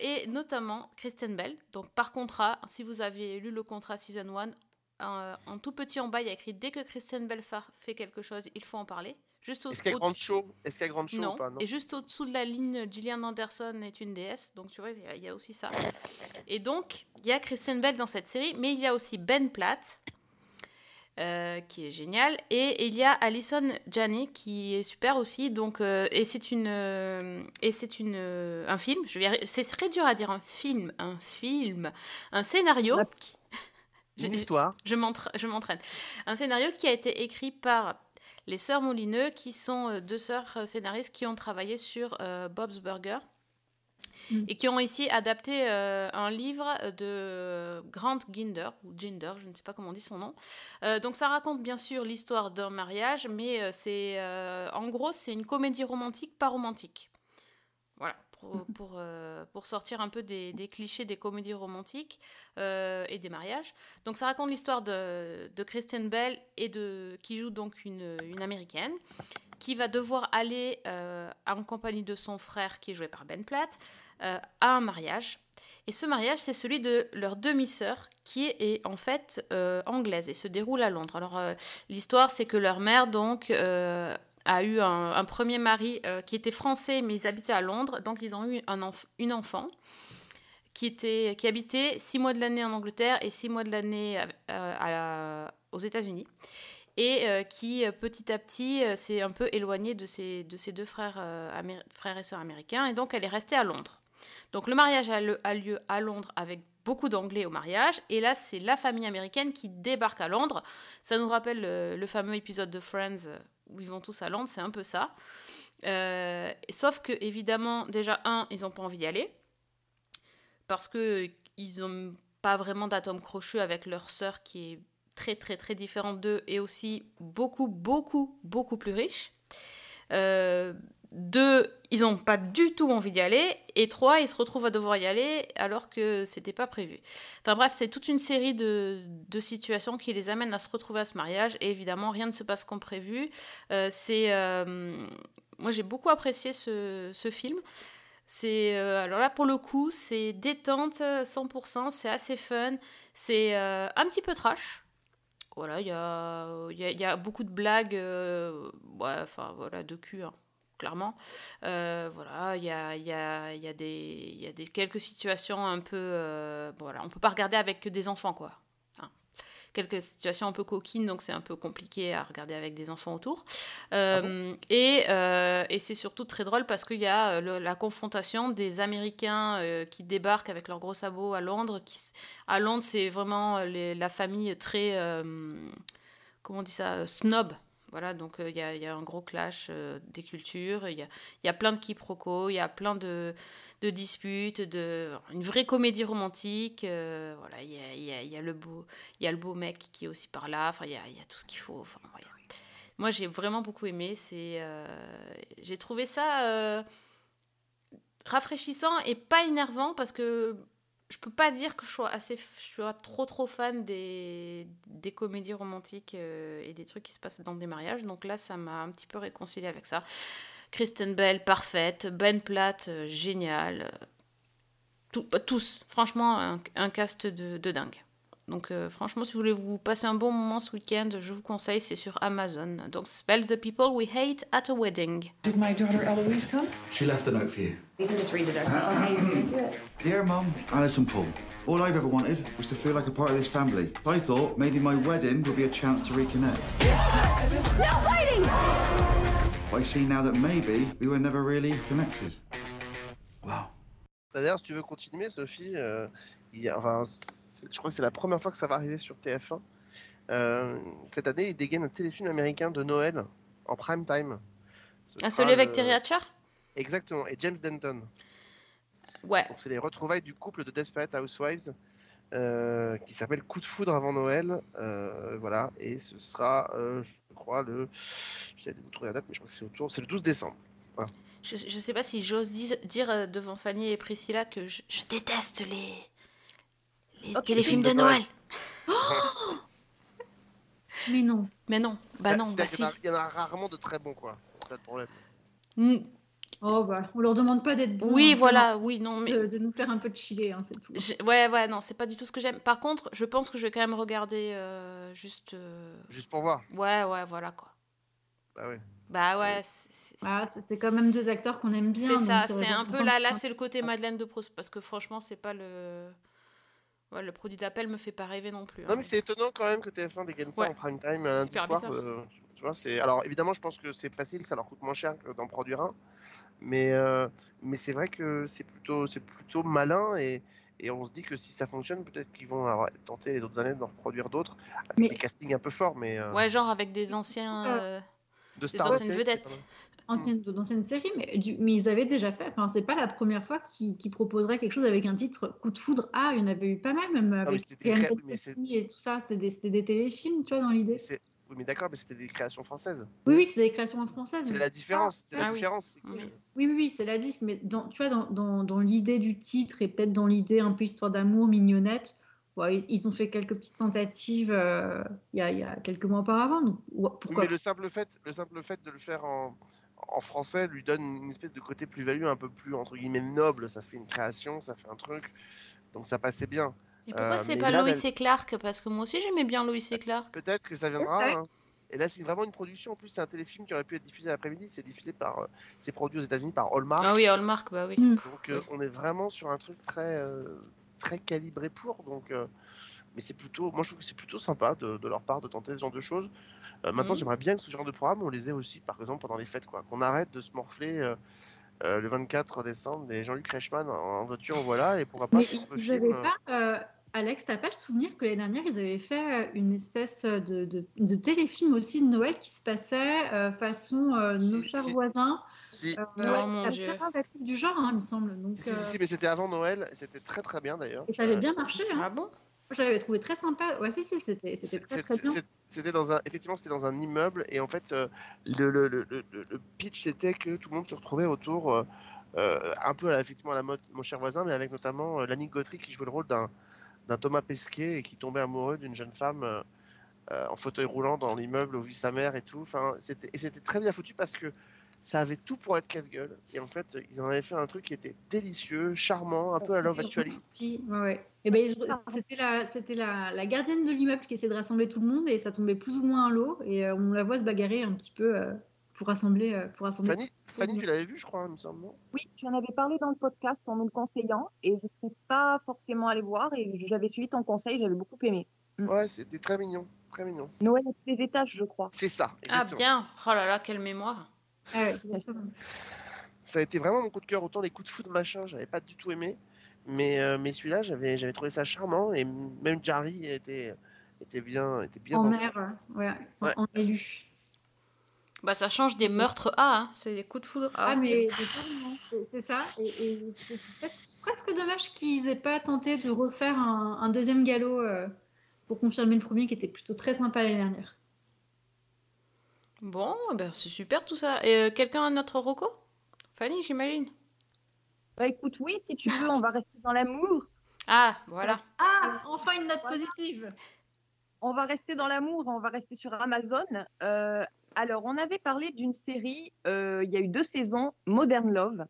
A: et notamment Kristen Bell. Donc par contrat, si vous avez lu le contrat Season 1, euh, en tout petit en bas, il y a écrit dès que Kristen Bell fa- fait quelque chose, il faut en parler. Juste
D: Est-ce qu'il y a
A: au-dessus-
D: grande show Est-ce qu'il y a grande show
A: non.
D: ou pas? Non
A: Et juste au-dessous de la ligne, Gillian Anderson est une déesse. Donc, tu vois, il y a- il y, a aussi ça. Et donc, il y a Kristen Bell dans cette série, mais il y a aussi Ben Platt, euh, qui est génial. Et il y a Alison Janney, qui est super aussi. Donc, euh, et c'est une, euh, et c'est une, euh, un film. Je vais c'est très dur à dire un film, un film, un scénario. qui-
D: Une histoire.
A: je m'entra- je m'entraîne. Un scénario qui a été écrit par les sœurs Moulineux, qui sont euh, deux sœurs euh, scénaristes qui ont travaillé sur euh, Bob's Burger et qui ont ici adapté euh, un livre de Grant Ginder, ou Ginder, je ne sais pas comment on dit son nom. Euh, donc ça raconte bien sûr l'histoire d'un mariage, mais euh, c'est euh, en gros c'est une comédie romantique pas romantique. Voilà, pour, pour, euh, pour sortir un peu des, clichés des comédies romantiques euh, et des mariages. Donc ça raconte l'histoire de, de Bell et de, qui joue donc une, américaine qui va devoir aller euh, en compagnie de son frère qui est joué par Ben Platt euh, à un mariage. Et ce mariage, c'est celui de leur demi-sœur qui est, en fait euh, anglaise et se déroule à Londres. Alors euh, l'histoire, c'est que leur mère donc euh, a eu un, premier mari euh, qui était français mais ils habitaient à Londres, donc ils ont eu un enf- une enfant qui, était, qui habitait six mois de l'année en Angleterre et six mois de l'année la- aux États-Unis. Et euh, qui euh, petit à petit euh, s'est un peu éloignée de ses, de ses deux frères, euh, frères et sœurs américains. Et donc elle est restée à Londres. Donc le mariage a, a lieu à Londres avec beaucoup d'anglais au mariage et là c'est la famille américaine qui débarque à Londres. Ça nous rappelle le, le fameux épisode de Friends euh, où ils vont tous à Londres, c'est un peu ça. Euh, sauf que évidemment déjà un ils n'ont pas envie d'y aller parce que ils n'ont pas vraiment d'atome crochu avec leur sœur qui est très très très différente d'eux et aussi beaucoup beaucoup beaucoup plus riche. Euh, deux, ils n'ont pas du tout envie d'y aller. Et trois, ils se retrouvent à devoir y aller alors que c'était pas prévu. Enfin bref, c'est toute une série de, de situations qui les amènent à se retrouver à ce mariage. Et évidemment, rien ne se passe comme prévu. Euh, c'est. euh, moi j'ai beaucoup apprécié ce, ce film. C'est euh, alors là pour le coup, c'est détente euh, 100%, c'est assez fun, c'est un petit peu trash. Voilà, il y a, y, a, beaucoup de blagues, enfin voilà, de cul, hein, clairement. Euh, voilà, il y a, y, a, y, a des, y a des quelques situations un peu, euh, voilà, on peut pas regarder avec que des enfants quoi. Hein. Quelques situations un peu coquines, donc c'est un peu compliqué à regarder avec des enfants autour. Euh, et euh, et c'est surtout très drôle parce qu'il y a le- la confrontation des Américains qui débarquent avec leurs gros sabots à Londres. Qui, à Londres, c'est vraiment les- la famille très, comment on dit ça, snob. Voilà, donc euh, il y, a, y a un gros clash euh, des cultures, il y a, y a plein de quiproquos, il y a plein de, de disputes, de, une vraie comédie romantique. euh, voilà, il y a, y y a le beau, y a le beau mec qui est aussi par là, il y a, tout ce qu'il faut. Moi, j'ai vraiment beaucoup aimé. C'est, euh, j'ai trouvé ça euh, rafraîchissant et pas énervant parce que je peux pas dire que je sois assez, je trop fan des, des comédies romantiques euh, et des trucs qui se passent dans des mariages. Donc là, ça m'a un petit peu réconcilié avec ça. Kristen Bell, parfaite. Ben Platt, euh, génial. Euh, tout- tous, franchement, un, cast de dingue. Donc euh, franchement, si vous voulez vous passer un bon moment ce week-end, je vous conseille, c'est sur Amazon. Donc ça s'appelle The People We Hate at a Wedding.
M: Did my daughter Eloise come?
K: She left a note for you.
M: We can just read it ourselves. How you gonna do it?
O: Dear Mum, Alice and Paul, all I've ever wanted was to feel like a part of this family. I thought maybe my wedding would be a chance to reconnect.
M: No fighting!
O: But I see now that maybe we were never really connected.
D: Bah, D'ailleurs, si tu veux continuer, Sophie, euh, il y a- enfin, je crois que c'est la première fois que ça va arriver sur TF1. Euh, cette année, ils dégainent un téléfilm américain de Noël en prime time. Ce
A: Ah,
D: sera
A: celui avec
D: le-
A: Terry Hatcher?
D: Exactement, et James Denton.
A: Ouais.
D: C'est les retrouvailles du couple de Desperate Housewives euh, qui s'appelle Coup de foudre avant Noël. euh, voilà, et ce sera, je crois, le. De vous trouver la date, mais je crois que c'est autour. C'est le 12 décembre. Voilà.
A: Je, je sais pas si j'ose dire devant Fanny et Priscilla que je, je déteste les, les téléfilms de Noël.
B: Mais non.
A: Mais non, bah non, bah
D: il y
A: si.
D: en a- il y en a rarement de très bons, quoi. C'est ça le problème.
A: Mm,
B: Oh bah, on leur demande pas d'être bons.
A: Oui,
B: hein,
A: voilà, oui, non, mais-
B: De, de nous faire un peu de chiller, hein, c'est tout.
A: Ouais, ouais, non, c'est pas du tout ce que j'aime. Par contre, je pense que je vais quand même regarder euh, juste. euh,
D: Juste pour voir.
A: Ouais, ouais, voilà quoi.
D: Bah ouais.
A: Bah ouais, c'est- c'est
B: Ah, c'est c'est quand même deux acteurs qu'on aime bien.
A: c'est ça,
B: euh,
A: c'est un peu là, là c'est le côté Madeleine de Proust parce que franchement, c'est pas le. Ouais, le produit d'appel me fait pas rêver non plus. hein.
D: Non mais c'est étonnant quand même que TF1 dégaine ça
A: Ouais.
D: en prime time un lundi soir. euh, tu vois, c'est alors évidemment je pense que c'est facile, ça leur coûte moins cher que d'en produire un, mais euh, mais c'est vrai que c'est plutôt c'est plutôt malin et et on se dit que si ça fonctionne, peut-être qu'ils vont avoir- tenter les autres années d'en reproduire d'autres avec
B: Mais-
D: des castings un peu forts, mais euh,
A: Ouais, genre avec des anciens. euh,
D: de
A: des anciennes vedettes.
B: Ancienne, d'anciennes séries, mais, du- mais ils avaient déjà fait. Enfin, c'est pas la première fois qu'ils proposeraient quelque chose avec un titre coup de foudre. Ah, il y en avait eu pas mal, même avec
D: c'était
B: et tout ça. C'était des, c'était des téléfilms, tu vois, dans l'idée.
D: Oui mais d'accord, mais c'était des créations françaises.
B: Oui, oui, c'est des créations en français.
D: C'est
B: mais-
D: la différence, c'est la
A: Ah oui.
D: différence. que-
A: Oui.
B: Oui, c'est la disque, mais dans, tu vois, dans, dans, dans l'idée du titre et peut-être dans l'idée un peu histoire d'amour, mignonnette, ouais, ils, ont fait quelques petites tentatives euh, il y, a, il y a quelques mois auparavant. Donc, ouais, pourquoi
D: mais le simple fait, le simple fait de le faire en, en français lui donne une espèce de côté plus-value un peu plus entre guillemets noble. Ça fait une création, ça fait un truc, donc ça passait bien.
A: Et pourquoi
D: Euh,
A: c'est pas
D: là,
A: Lois
D: la-
A: et Clark? Parce que moi aussi j'aimais bien Lois et Clark.
D: Peut-être que ça viendra. Hein. Et là, c'est vraiment une production. En plus, c'est un téléfilm qui aurait pu être diffusé l'après-midi. C'est diffusé par, euh, c'est produit aux États-Unis par Hallmark.
A: Ah oui, Hallmark, bah oui.
B: Mm.
D: Donc, euh, on est vraiment sur un truc très, euh, très calibré pour. Donc, euh, mais c'est plutôt, moi, je trouve que c'est plutôt sympa de, de leur part de tenter ce genre de choses. Euh, maintenant,
A: Mhm.
D: j'aimerais bien que ce genre de programme, on les ait aussi, par exemple, pendant les fêtes, quoi. Qu'on arrête de se morfler. euh, euh, le 24 décembre, des Jean-Luc Reichmann en, en voiture, voilà, et pourquoi pas
B: Mais ils n'avaient pas, euh, Alex, t'as pas le souvenir que l'année dernière, ils avaient fait une espèce de, de, de téléfilm aussi de Noël qui se passait euh, façon euh, Nos chers
D: si.
B: voisins?
D: Si,
B: Euh,
A: Oh,
B: ouais,
A: mon
B: c'était
A: Dieu.
B: représentatif du genre, hein, il me semble. Donc,
D: si, si,
B: euh,
D: si, mais c'était avant Noël, c'était très très bien d'ailleurs.
B: et ça avait bien marché. Hein.
A: Ah bon?
B: Je l'avais trouvé très sympa. Ouais, si, si, c'était très très bien.
D: C'était dans un, effectivement, c'était dans un immeuble et en fait, euh, le, le, le, le- pitch c'était que tout le monde se retrouvait autour, euh, euh, un peu effectivement à la mode Mon cher voisin, mais avec notamment euh, Lanny Guthrie qui jouait le rôle d'un d'un Thomas Pesquet et qui tombait amoureux d'une jeune femme en fauteuil roulant dans l'immeuble où vit sa mère et tout. Enfin, c'était et c'était très bien foutu parce que ça avait tout pour être casse-gueule. Et en fait, ils en avaient fait un truc qui était délicieux, charmant, un peu à Love Actually.
B: Puis, ouais, ouais. Et ben, c'était la, c'était la, la gardienne de l'immeuble qui essayait de rassembler tout le monde et ça tombait plus ou moins à l'eau et euh, on la voit se bagarrer un petit peu euh, pour rassembler, euh, pour rassembler.
D: Fanny, Fanny, tu l'avais vu, je crois, il me semble,
C: Oui, tu en avais parlé dans le podcast en me le conseillant et je ne serais pas forcément allée voir et j'avais suivi ton conseil, j'avais beaucoup aimé.
D: Ouais, c'était très mignon, très mignon.
C: Noël à tous les étages, je crois.
D: C'est ça.
A: Ah bien, oh là là, quelle mémoire.
D: Ça a été vraiment mon coup de cœur. Autant les coups de foot machin, j'avais pas du tout aimé, mais euh, mais celui-là, j'avais j'avais trouvé ça charmant et même Jarry était était bien était bien
B: en
D: dans
B: mer, ouais,
D: Ouais.
B: en élu.
A: Bah ça change des meurtres A, hein. c'est des coups de foudre A.
B: Ah, mais
A: c'est-
B: totalement, c'est c'est ça. Et, et c'est presque dommage qu'ils aient pas tenté de refaire un, un deuxième galop euh, pour confirmer le premier qui était plutôt très sympa l'année dernière.
A: Bon, ben c'est super tout ça. Et euh, quelqu'un a notre Rocco Fanny, j'imagine.
C: Bah écoute, oui, si tu veux, on va rester dans l'amour.
A: Ah, voilà.
B: Ah, enfin une note positive.
C: On va rester dans l'amour, on va rester sur Amazon. Euh, alors, on avait parlé d'une série, euh, il y a eu deux saisons, Modern Love.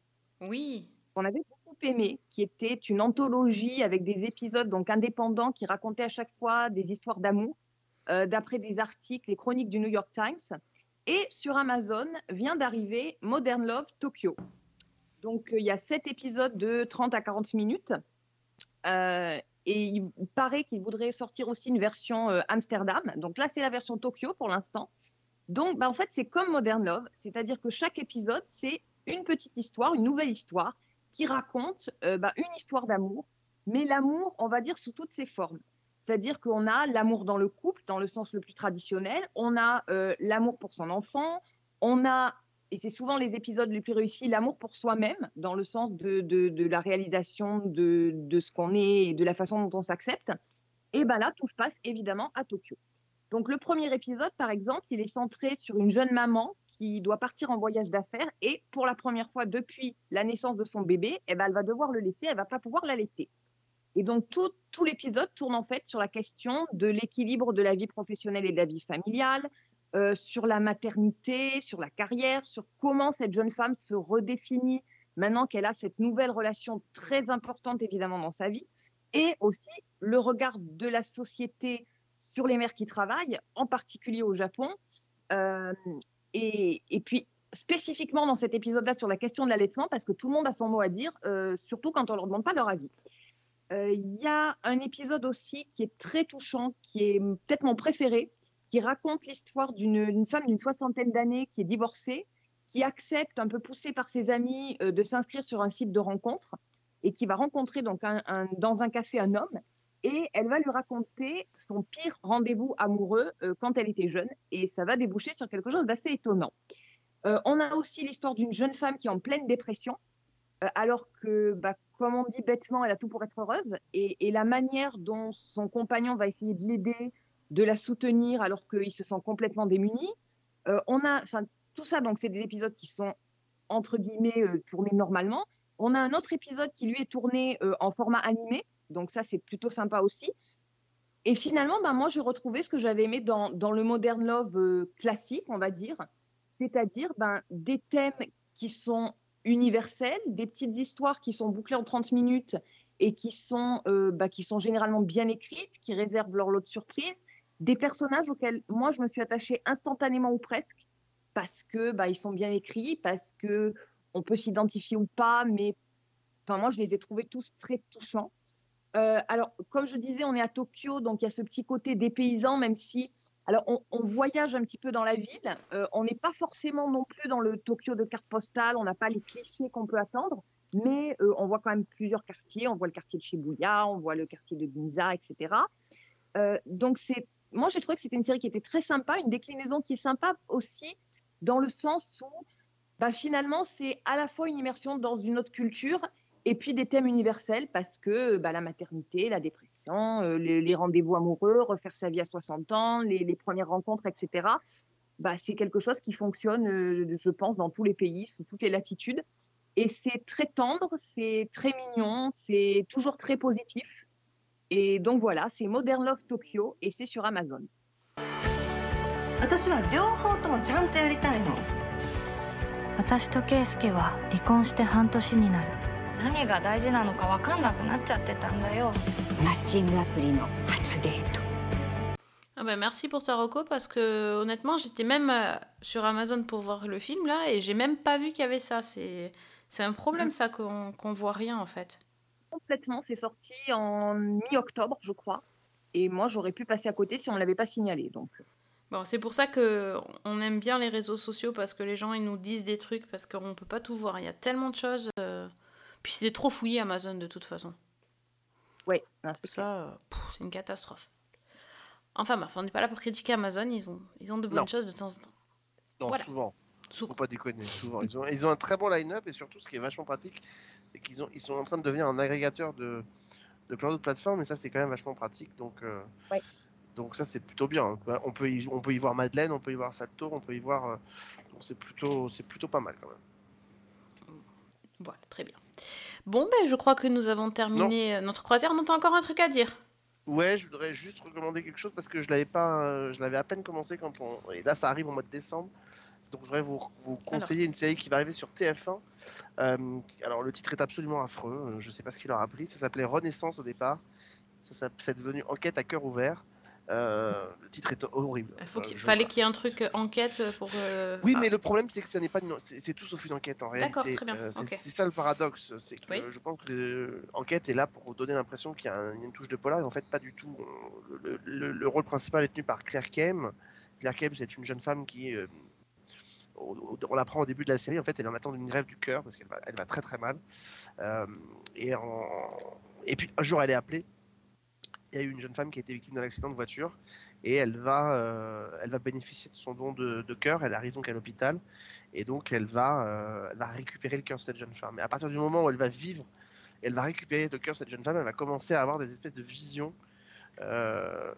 A: Oui.
C: On avait beaucoup aimé, qui était une anthologie avec des épisodes donc indépendants qui racontaient à chaque fois des histoires d'amour, euh, d'après des articles, les chroniques du New York Times. Et sur Amazon vient d'arriver Modern Love Tokyo. Donc, euh, il y a sept épisodes de 30 à 40 minutes. Euh, et il paraît qu'il voudrait sortir aussi une version euh, Amsterdam. Donc là, c'est la version Tokyo pour l'instant. Donc, bah, en fait, c'est comme Modern Love, c'est-à-dire que chaque épisode, c'est une petite histoire, une nouvelle histoire qui raconte bah, une histoire d'amour, mais l'amour, on va dire, sous toutes ses formes. C'est-à-dire qu'on a l'amour dans le couple, dans le sens le plus traditionnel, on a euh, l'amour pour son enfant, on a, et c'est souvent les épisodes les plus réussis, l'amour pour soi-même, dans le sens de, la réalisation de, ce qu'on est et de la façon dont on s'accepte. Et ben là, tout se passe évidemment à Tokyo. Donc le premier épisode, par exemple, il est centré sur une jeune maman qui doit partir en voyage d'affaires et pour la première fois depuis la naissance de son bébé, eh ben, elle va devoir le laisser, elle va pas pouvoir l'allaiter. Et donc tout, l'épisode tourne en fait sur la question de l'équilibre de la vie professionnelle et de la vie familiale, euh, sur la maternité, sur la carrière, sur comment cette jeune femme se redéfinit maintenant qu'elle a cette nouvelle relation très importante évidemment dans sa vie, et aussi le regard de la société sur les mères qui travaillent, en particulier au Japon. Euh, et, et puis, spécifiquement dans cet épisode-là sur la question de l'allaitement, parce que tout le monde a son mot à dire, euh, surtout quand on ne leur demande pas leur avis. Euh, Il y a un épisode aussi qui est très touchant, qui est peut-être mon préféré, qui raconte l'histoire d'une femme d'une soixantaine d'années qui est divorcée, qui accepte, un peu poussée par ses amis, euh, de s'inscrire sur un site de rencontre et qui va rencontrer donc dans un café un homme et elle va lui raconter son pire rendez-vous amoureux euh, quand elle était jeune et ça va déboucher sur quelque chose d'assez étonnant. On a aussi l'histoire d'une jeune femme qui est en pleine dépression alors que, bah, comme on dit bêtement, elle a tout pour être heureuse et, la manière dont son compagnon va essayer de l'aider, de la soutenir alors qu'il se sent complètement démuni. Euh, on a, enfin, tout ça, donc c'est des épisodes qui sont entre guillemets euh, tournés normalement. On a un autre épisode qui lui est tourné euh, en format animé, donc ça c'est plutôt sympa aussi. Et finalement, ben, moi j'ai retrouvé ce que j'avais aimé dans, dans le Modern Love euh, classique, on va dire, c'est-à-dire ben, des thèmes qui sont universels, des petites histoires qui sont bouclées en 30 minutes et qui sont, euh, bah, qui sont généralement bien écrites, qui réservent leur lot de surprises, des personnages auxquels moi je me suis attachée instantanément ou presque, parce que bah, ils sont bien écrits, parce que on peut s'identifier ou pas, mais enfin moi je les ai trouvés tous très touchants. Euh, alors comme je disais, on est à Tokyo, donc il y a ce petit côté des paysans, même si alors on, voyage un petit peu dans la ville, euh, on n'est pas forcément non plus dans le Tokyo de carte postale, on n'a pas les clichés qu'on peut attendre, mais euh, on voit quand même plusieurs quartiers, on voit le quartier de Shibuya, on voit le quartier de Ginza, etc. Euh, donc moi j'ai trouvé que c'était une série qui était très sympa, une déclinaison qui est sympa aussi dans le sens où bah, finalement c'est à la fois une immersion dans une autre culture et puis des thèmes universels parce que bah, la maternité, la dépression, euh, les, les rendez-vous amoureux, refaire sa vie à 60 ans, les, les premières rencontres, etc. Bah, c'est quelque chose qui fonctionne, euh, je pense, dans tous les pays, sous toutes les latitudes. Et c'est très tendre, c'est très mignon, c'est toujours très positif. Et donc voilà, c'est Modern Love Tokyo et c'est sur Amazon.
P: 私は両方ともちゃんとやりたいの 私と圭介は離婚して半年になる
F: 何が大事なのか分かんなくなっちゃってたんだよマッチングアプリの初デート
A: Ah bah merci pour ta reco parce que honnêtement j'étais même euh, sur Amazon pour voir le film là et j'ai même pas vu qu'il y avait ça. C'est c'est un problème ça qu'on qu'on voit rien en fait.
C: Complètement, c'est sorti en mi-octobre, je crois. Et moi, j'aurais pu passer à côté si on ne l'avait pas signalé. Donc,
A: Bon c'est pour ça que on aime bien les réseaux sociaux parce que les gens ils nous disent des trucs parce qu'on peut pas tout voir. Il y a tellement de choses. euh, Puis c'était trop fouillé Amazon de toute façon.
C: ouais, non, c'est
A: Ça euh, c'est une catastrophe. Enfin bref on n'est pas là pour critiquer Amazon. Ils ont ils ont de bonnes
D: Non.
A: choses de temps en temps.
D: Non,
A: Voilà.
D: souvent. Faut pas déconner, souvent. Ils ont, ils ont un très bon line-up et surtout, ce qui est vachement pratique, c'est qu'ils ont, ils sont en train de devenir un agrégateur de, de plein d'autres plateformes et ça, c'est quand même vachement pratique. Donc, euh,
C: Ouais.
D: donc ça, c'est plutôt bien. hein. On peut, y, on peut y voir Madeleine, on peut y voir Salto, on peut y voir. euh, donc c'est plutôt, c'est plutôt pas mal quand même.
A: Voilà très bien. Bon ben je crois que nous avons terminé euh, notre croisière. On a encore un truc à dire?
D: Ouais, je voudrais juste recommander quelque chose parce que je l'avais pas, euh, je l'avais à peine commencé quand on, et là ça arrive au mois de décembre. Donc je voudrais vous, vous conseiller une série qui va arriver sur TF1. Euh, alors le titre est absolument affreux, je sais pas ce qu'il leur a pris. Ça s'appelait Renaissance au départ. Ça, ça- c'est devenu Enquête à cœur ouvert. Euh, le titre est horrible.
A: Il faut
D: je-
A: fallait qu'il y ait un truc euh, enquête pour. euh,
D: Oui,
A: ah,
D: mais le problème, c'est que ça n'est pas une... c'est tout sauf une enquête en
A: D'accord,
D: réalité.
A: très bien,
D: Euh, c'est ça le paradoxe, c'est que
A: Oui.
D: je pense que l'enquête est là pour donner l'impression qu'il y a un- une touche de polar, et en fait pas du tout. Le, le- le rôle principal est tenu par Claire Kem. Claire Kem, c'est une jeune femme qui, on l'apprend au début de la série, en fait, elle est en attente d'une grève du cœur parce qu'elle va, elle va très très mal. Euh, et, en- et puis un jour, elle est appelée. Il y a eu une jeune femme qui a été victime d'un accident de voiture et elle va, euh, elle va bénéficier de son don de, cœur. Elle arrive donc à l'hôpital et donc elle va, euh, elle va récupérer le cœur de cette jeune femme. Et à partir du moment où elle va vivre, elle va récupérer le cœur de cette jeune femme, elle va commencer à avoir des espèces de visions, euh,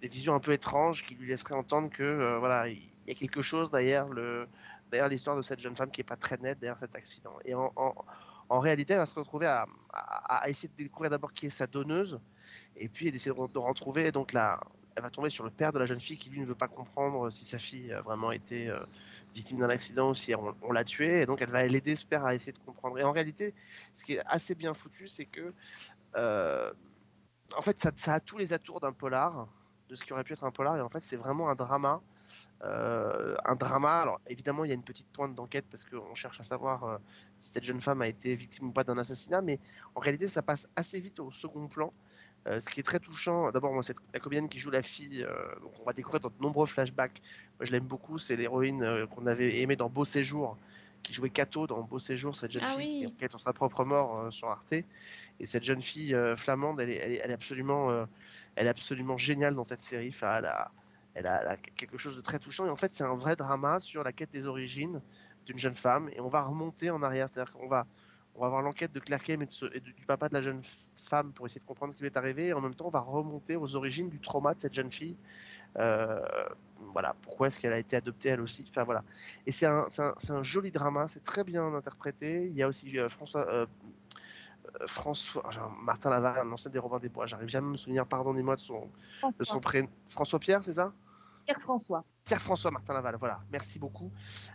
D: des visions un peu étranges qui lui laisseraient entendre que voilà, il y a quelque chose derrière le, derrière l'histoire de cette jeune femme qui est pas très nette derrière cet accident. Et en, réalité, elle va se retrouver à essayer de découvrir d'abord qui est sa donneuse, et puis de, re- de retrouver donc la, elle va tomber sur le père de la jeune fille qui lui ne veut pas comprendre si sa fille a vraiment été euh, victime d'un accident ou si on, l'a tuée. Et donc elle va l'aider, ce père, à essayer de comprendre. Et en réalité, ce qui est assez bien foutu, c'est que euh, en fait, ça, a tous les atours d'un polar, de ce qui aurait pu être un polar. Et en fait, c'est vraiment un drama. Euh, un drama. Alors évidemment, il y a une petite pointe d'enquête parce qu'on cherche à savoir euh, si cette jeune femme a été victime ou pas d'un assassinat, mais en réalité, ça passe assez vite au second plan. Euh, ce qui est très touchant, d'abord, moi, c'est la comédienne qui joue la fille, euh, donc on va découvrir dans de nombreux flashbacks. Moi, je l'aime beaucoup, c'est l'héroïne euh, qu'on avait aimée dans Beau Séjour, qui jouait Cato dans Beau Séjour, cette jeune
A: Ah
D: fille qui
A: oui.
D: enquête sur sa propre mort euh, sur Arte. Et cette jeune fille flamande, elle est, elle est- elle est absolument, elle est absolument géniale dans cette série. Enfin, elle a, elle a- elle a quelque chose de très touchant. Et en fait, c'est un vrai drama sur la quête des origines d'une jeune femme. Et on va remonter en arrière, c'est-à-dire qu'on va, on va avoir l'enquête de Claire Kem et, de ce- et du du papa de la jeune femme pour essayer de comprendre ce qui lui est arrivé. Et en même temps, on va remonter aux origines du trauma de cette jeune fille. Euh, voilà, pourquoi est-ce qu'elle a été adoptée elle aussi Enfin voilà. Et c'est un, c'est un, c'est un joli drama, c'est très bien interprété. Il y a aussi euh, François, euh, François, Martin Laval, un ancien des Robins des Bois. J'arrive jamais à me souvenir, pardonnez-moi de son, de son prénom. François Pierre, c'est ça?
C: Pierre François.
D: Pierre François Martin Laval, voilà, merci beaucoup,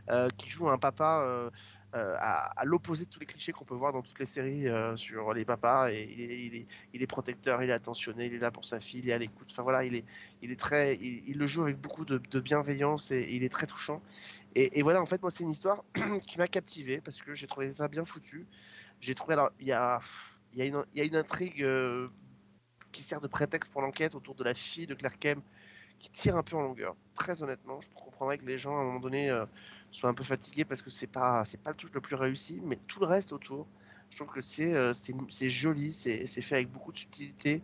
D: euh, qui joue un papa euh, euh, à, à l'opposé de tous les clichés qu'on peut voir dans toutes les séries euh, sur les papas. Et il est, protecteur, il est attentionné, il est là pour sa fille, il est à l'écoute. Enfin voilà, il est, très, il, le joue avec beaucoup de, bienveillance et il est très touchant. Et, voilà, en fait, moi, c'est une histoire qui m'a captivé parce que j'ai trouvé ça bien foutu. J'ai trouvé, alors, il y a, il y a une, il y a une intrigue euh, qui sert de prétexte pour l'enquête autour de la fille de Claire Kem qui tire un peu en longueur. Très honnêtement, je comprendrais que les gens à un moment donné euh, soient un peu fatigués parce que c'est pas c'est pas le truc le plus réussi, mais tout le reste autour, je trouve que c'est euh, c'est joli, c'est fait avec beaucoup de subtilité,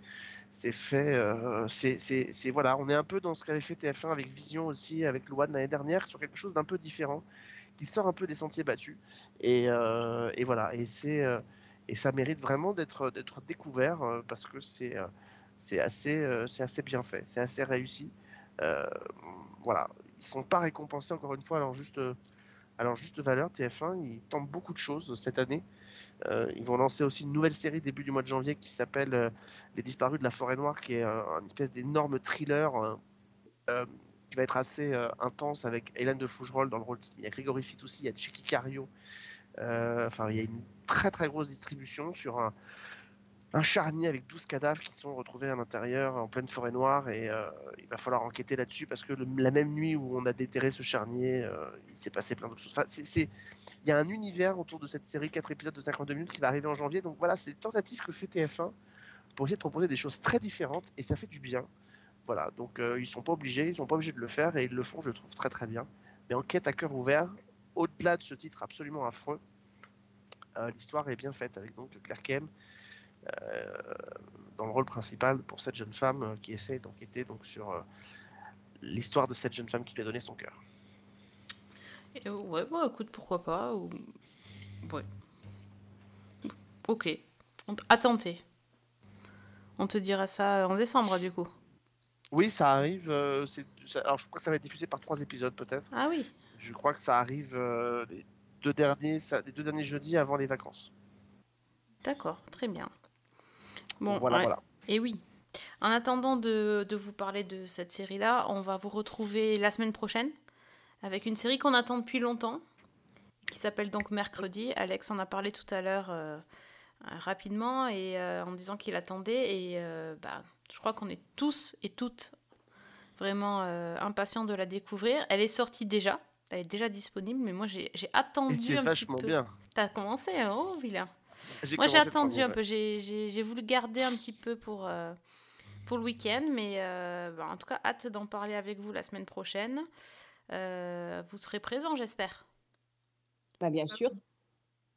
D: c'est fait euh, c'est voilà, on est un peu dans ce qu'avait fait TF1 avec Vision aussi, avec Louane l'année dernière sur quelque chose d'un peu différent, qui sort un peu des sentiers battus et euh, et voilà et c'est et ça mérite vraiment d'être d'être découvert parce que c'est c'est assez c'est assez bien fait, c'est assez réussi. Voilà, ils sont pas récompensés encore une fois leur juste, à leur juste valeur. TF1, ils tentent beaucoup de choses cette année. Euh, ils vont lancer aussi une nouvelle série début du mois de janvier qui s'appelle euh, Les disparus de la forêt noire, qui est euh, un espèce d'énorme thriller euh, euh, qui va être assez euh, intense avec Hélène de Fougerolles dans le rôle. Il y a Grégory Fitoussi, il y a Chicky Cario. Euh, Enfin, il y a une très très grosse distribution sur un, un charnier avec 12 cadavres qui sont retrouvés à l'intérieur en pleine forêt noire et euh, il va falloir enquêter là-dessus parce que la même nuit où on a déterré ce charnier, euh, il s'est passé plein d'autres choses. Il y a un univers autour de cette série 4 épisodes de 52 minutes qui va arriver en janvier. Donc voilà, c'est des tentatives que fait TF1 pour essayer de proposer des choses très différentes et ça fait du bien. Voilà, donc euh, ils sont pas obligés, ils sont pas obligés de le faire et ils le font, je trouve très très bien. Mais enquête à cœur ouvert, au-delà de ce titre absolument affreux, l'histoire est bien faite avec donc Claire Kem dans le rôle principal pour cette jeune femme euh, qui essaie d'enquêter donc sur euh, l'histoire de cette jeune femme qui lui a donné son cœur.
A: Et, euh, ouais, bon, écoute, pourquoi pas. Ou... Ouais. Ok. On À tenter. On te dira ça en décembre, du coup.
D: Oui, ça arrive. euh, ça- alors je crois que ça va être diffusé par trois épisodes peut-être.
A: Ah oui.
D: Je crois que ça arrive euh, les deux derniers, ça- les deux derniers jeudis avant les vacances.
A: D'accord, très bien. Bon,
D: Voilà,
A: ouais.
D: voilà.
A: Et oui. En attendant de, de vous parler de cette série-là, on va vous retrouver la semaine prochaine avec une série qu'on attend depuis longtemps, qui s'appelle donc Mercredi. Alex en a parlé tout à l'heure euh, rapidement et euh, en disant qu'il attendait. Et euh, bah, je crois qu'on est tous et toutes vraiment impatients de la découvrir. Elle est sortie déjà, elle est déjà disponible, mais moi j'ai attendu
D: Et
A: un
D: vachement
A: petit peu.
D: bien.
A: T'as commencé, hein oh vilain. Moi j'ai attendu un peu, j'ai- voulu garder un petit peu pour, euh, pour le week-end, mais euh, bah, en tout cas hâte d'en parler avec vous la semaine prochaine. Euh, vous serez présents j'espère.
C: Bah, bien sûr.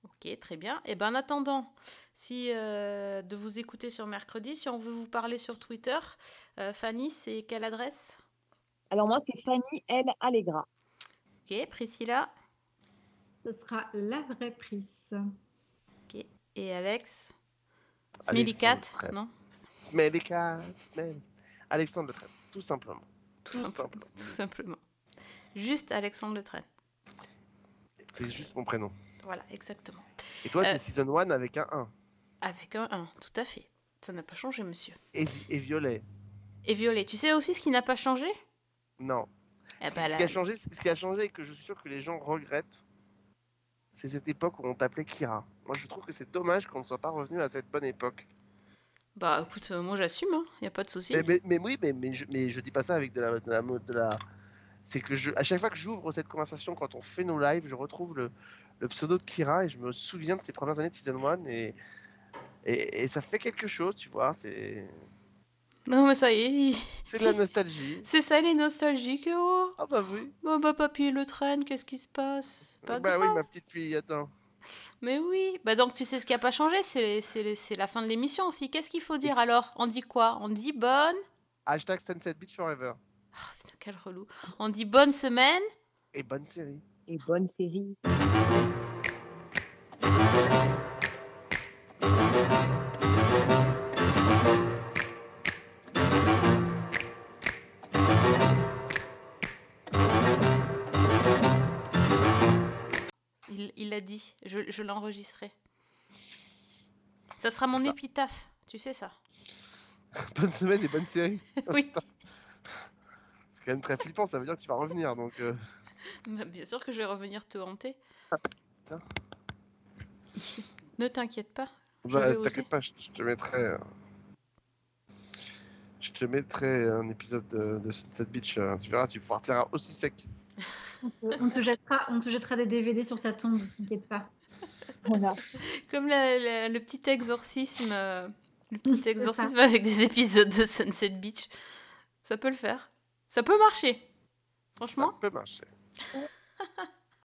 A: Ok, très bien. Et ben en attendant, si euh, de vous écouter sur mercredi, si on veut vous parler sur Twitter, euh, Fanny, c'est quelle adresse?
C: Alors moi, c'est Fanny L. Allegra.
A: Ok, Priscilla?
B: Ce sera la vraie prise.
A: Et Alex. Smelly Cat, non
D: Smelly Cat, Smell. Alexandre Le Trèbe, tout simplement.
A: Tout,
D: Tout
A: simple-
D: simplement.
A: Tout simplement. Juste Alexandre Le Train.
D: C'est juste mon prénom.
A: Voilà, exactement.
D: Et toi,
A: Euh,
D: c'est Season 1 avec un 1.
A: Avec un 1, tout à fait. Ça n'a pas changé, monsieur.
D: Et, et violet.
A: Et violet. Tu sais aussi ce qui n'a pas changé?
D: Non.
A: Eh
D: Ce
A: ben,
D: qui
A: là-
D: a changé, ce qui a changé et que je suis sûr que les gens regrettent, c'est cette époque où on t'appelait Kira. Moi, je trouve que c'est dommage qu'on ne soit pas revenu à cette bonne époque.
A: Bah écoute, euh, moi j'assume, il n'y a pas de souci.
D: Mais, mais, mais oui, mais, mais, je, mais je dis pas ça avec de la, de la, de la... C'est que je, à chaque fois que j'ouvre cette conversation, quand on fait nos lives, je retrouve le, le pseudo de Kira et je me souviens de ses premières années de Season 1 et, et, et ça fait quelque chose, tu vois. C'est
A: Non mais ça y est, il-
D: c'est de la nostalgie.
A: c'est ça les nostalgiques. Oh.
D: Ah bah oui.
A: Bah, bah papy le train, qu'est-ce qui se passe? Pas
D: bah
A: grave.
D: oui, ma petite fille, attends.
A: Mais oui. Bah donc tu sais ce qui a pas changé, c'est c'est c'est la fin de l'émission aussi. Qu'est-ce qu'il faut dire alors? On dit quoi? On dit bonne.
D: Hashtag Sunset Beach Forever.
A: Putain, quel relou. On dit bonne semaine.
D: Et bonne série.
C: Et bonne série.
A: Il l'a dit. Je, je l'ai enregistré. Ça sera mon épitaphe. Tu sais ça
D: bonne semaine et bonne série.
A: Oui.
D: C'est quand même très flippant, ça veut dire que tu vas revenir donc. euh,
A: Bah, Bien sûr que je vais revenir te hanter.
D: Putain.
A: Ne t'inquiète pas. je
D: Bah, t'inquiète pas, je, je te mettrai. euh, Je te mettrai un épisode de, de Sunset Beach. euh, tu verras, tu partiras aussi sec.
B: On te, on te jettera, on te jettera des DVD sur ta tombe, t'inquiète pas.
C: Voilà.
A: Comme la- la- le petit exorcisme, euh, le petit exorcisme avec des épisodes de Sunset Beach. Ça peut le faire. Ça peut marcher. Franchement.
D: Ça peut marcher.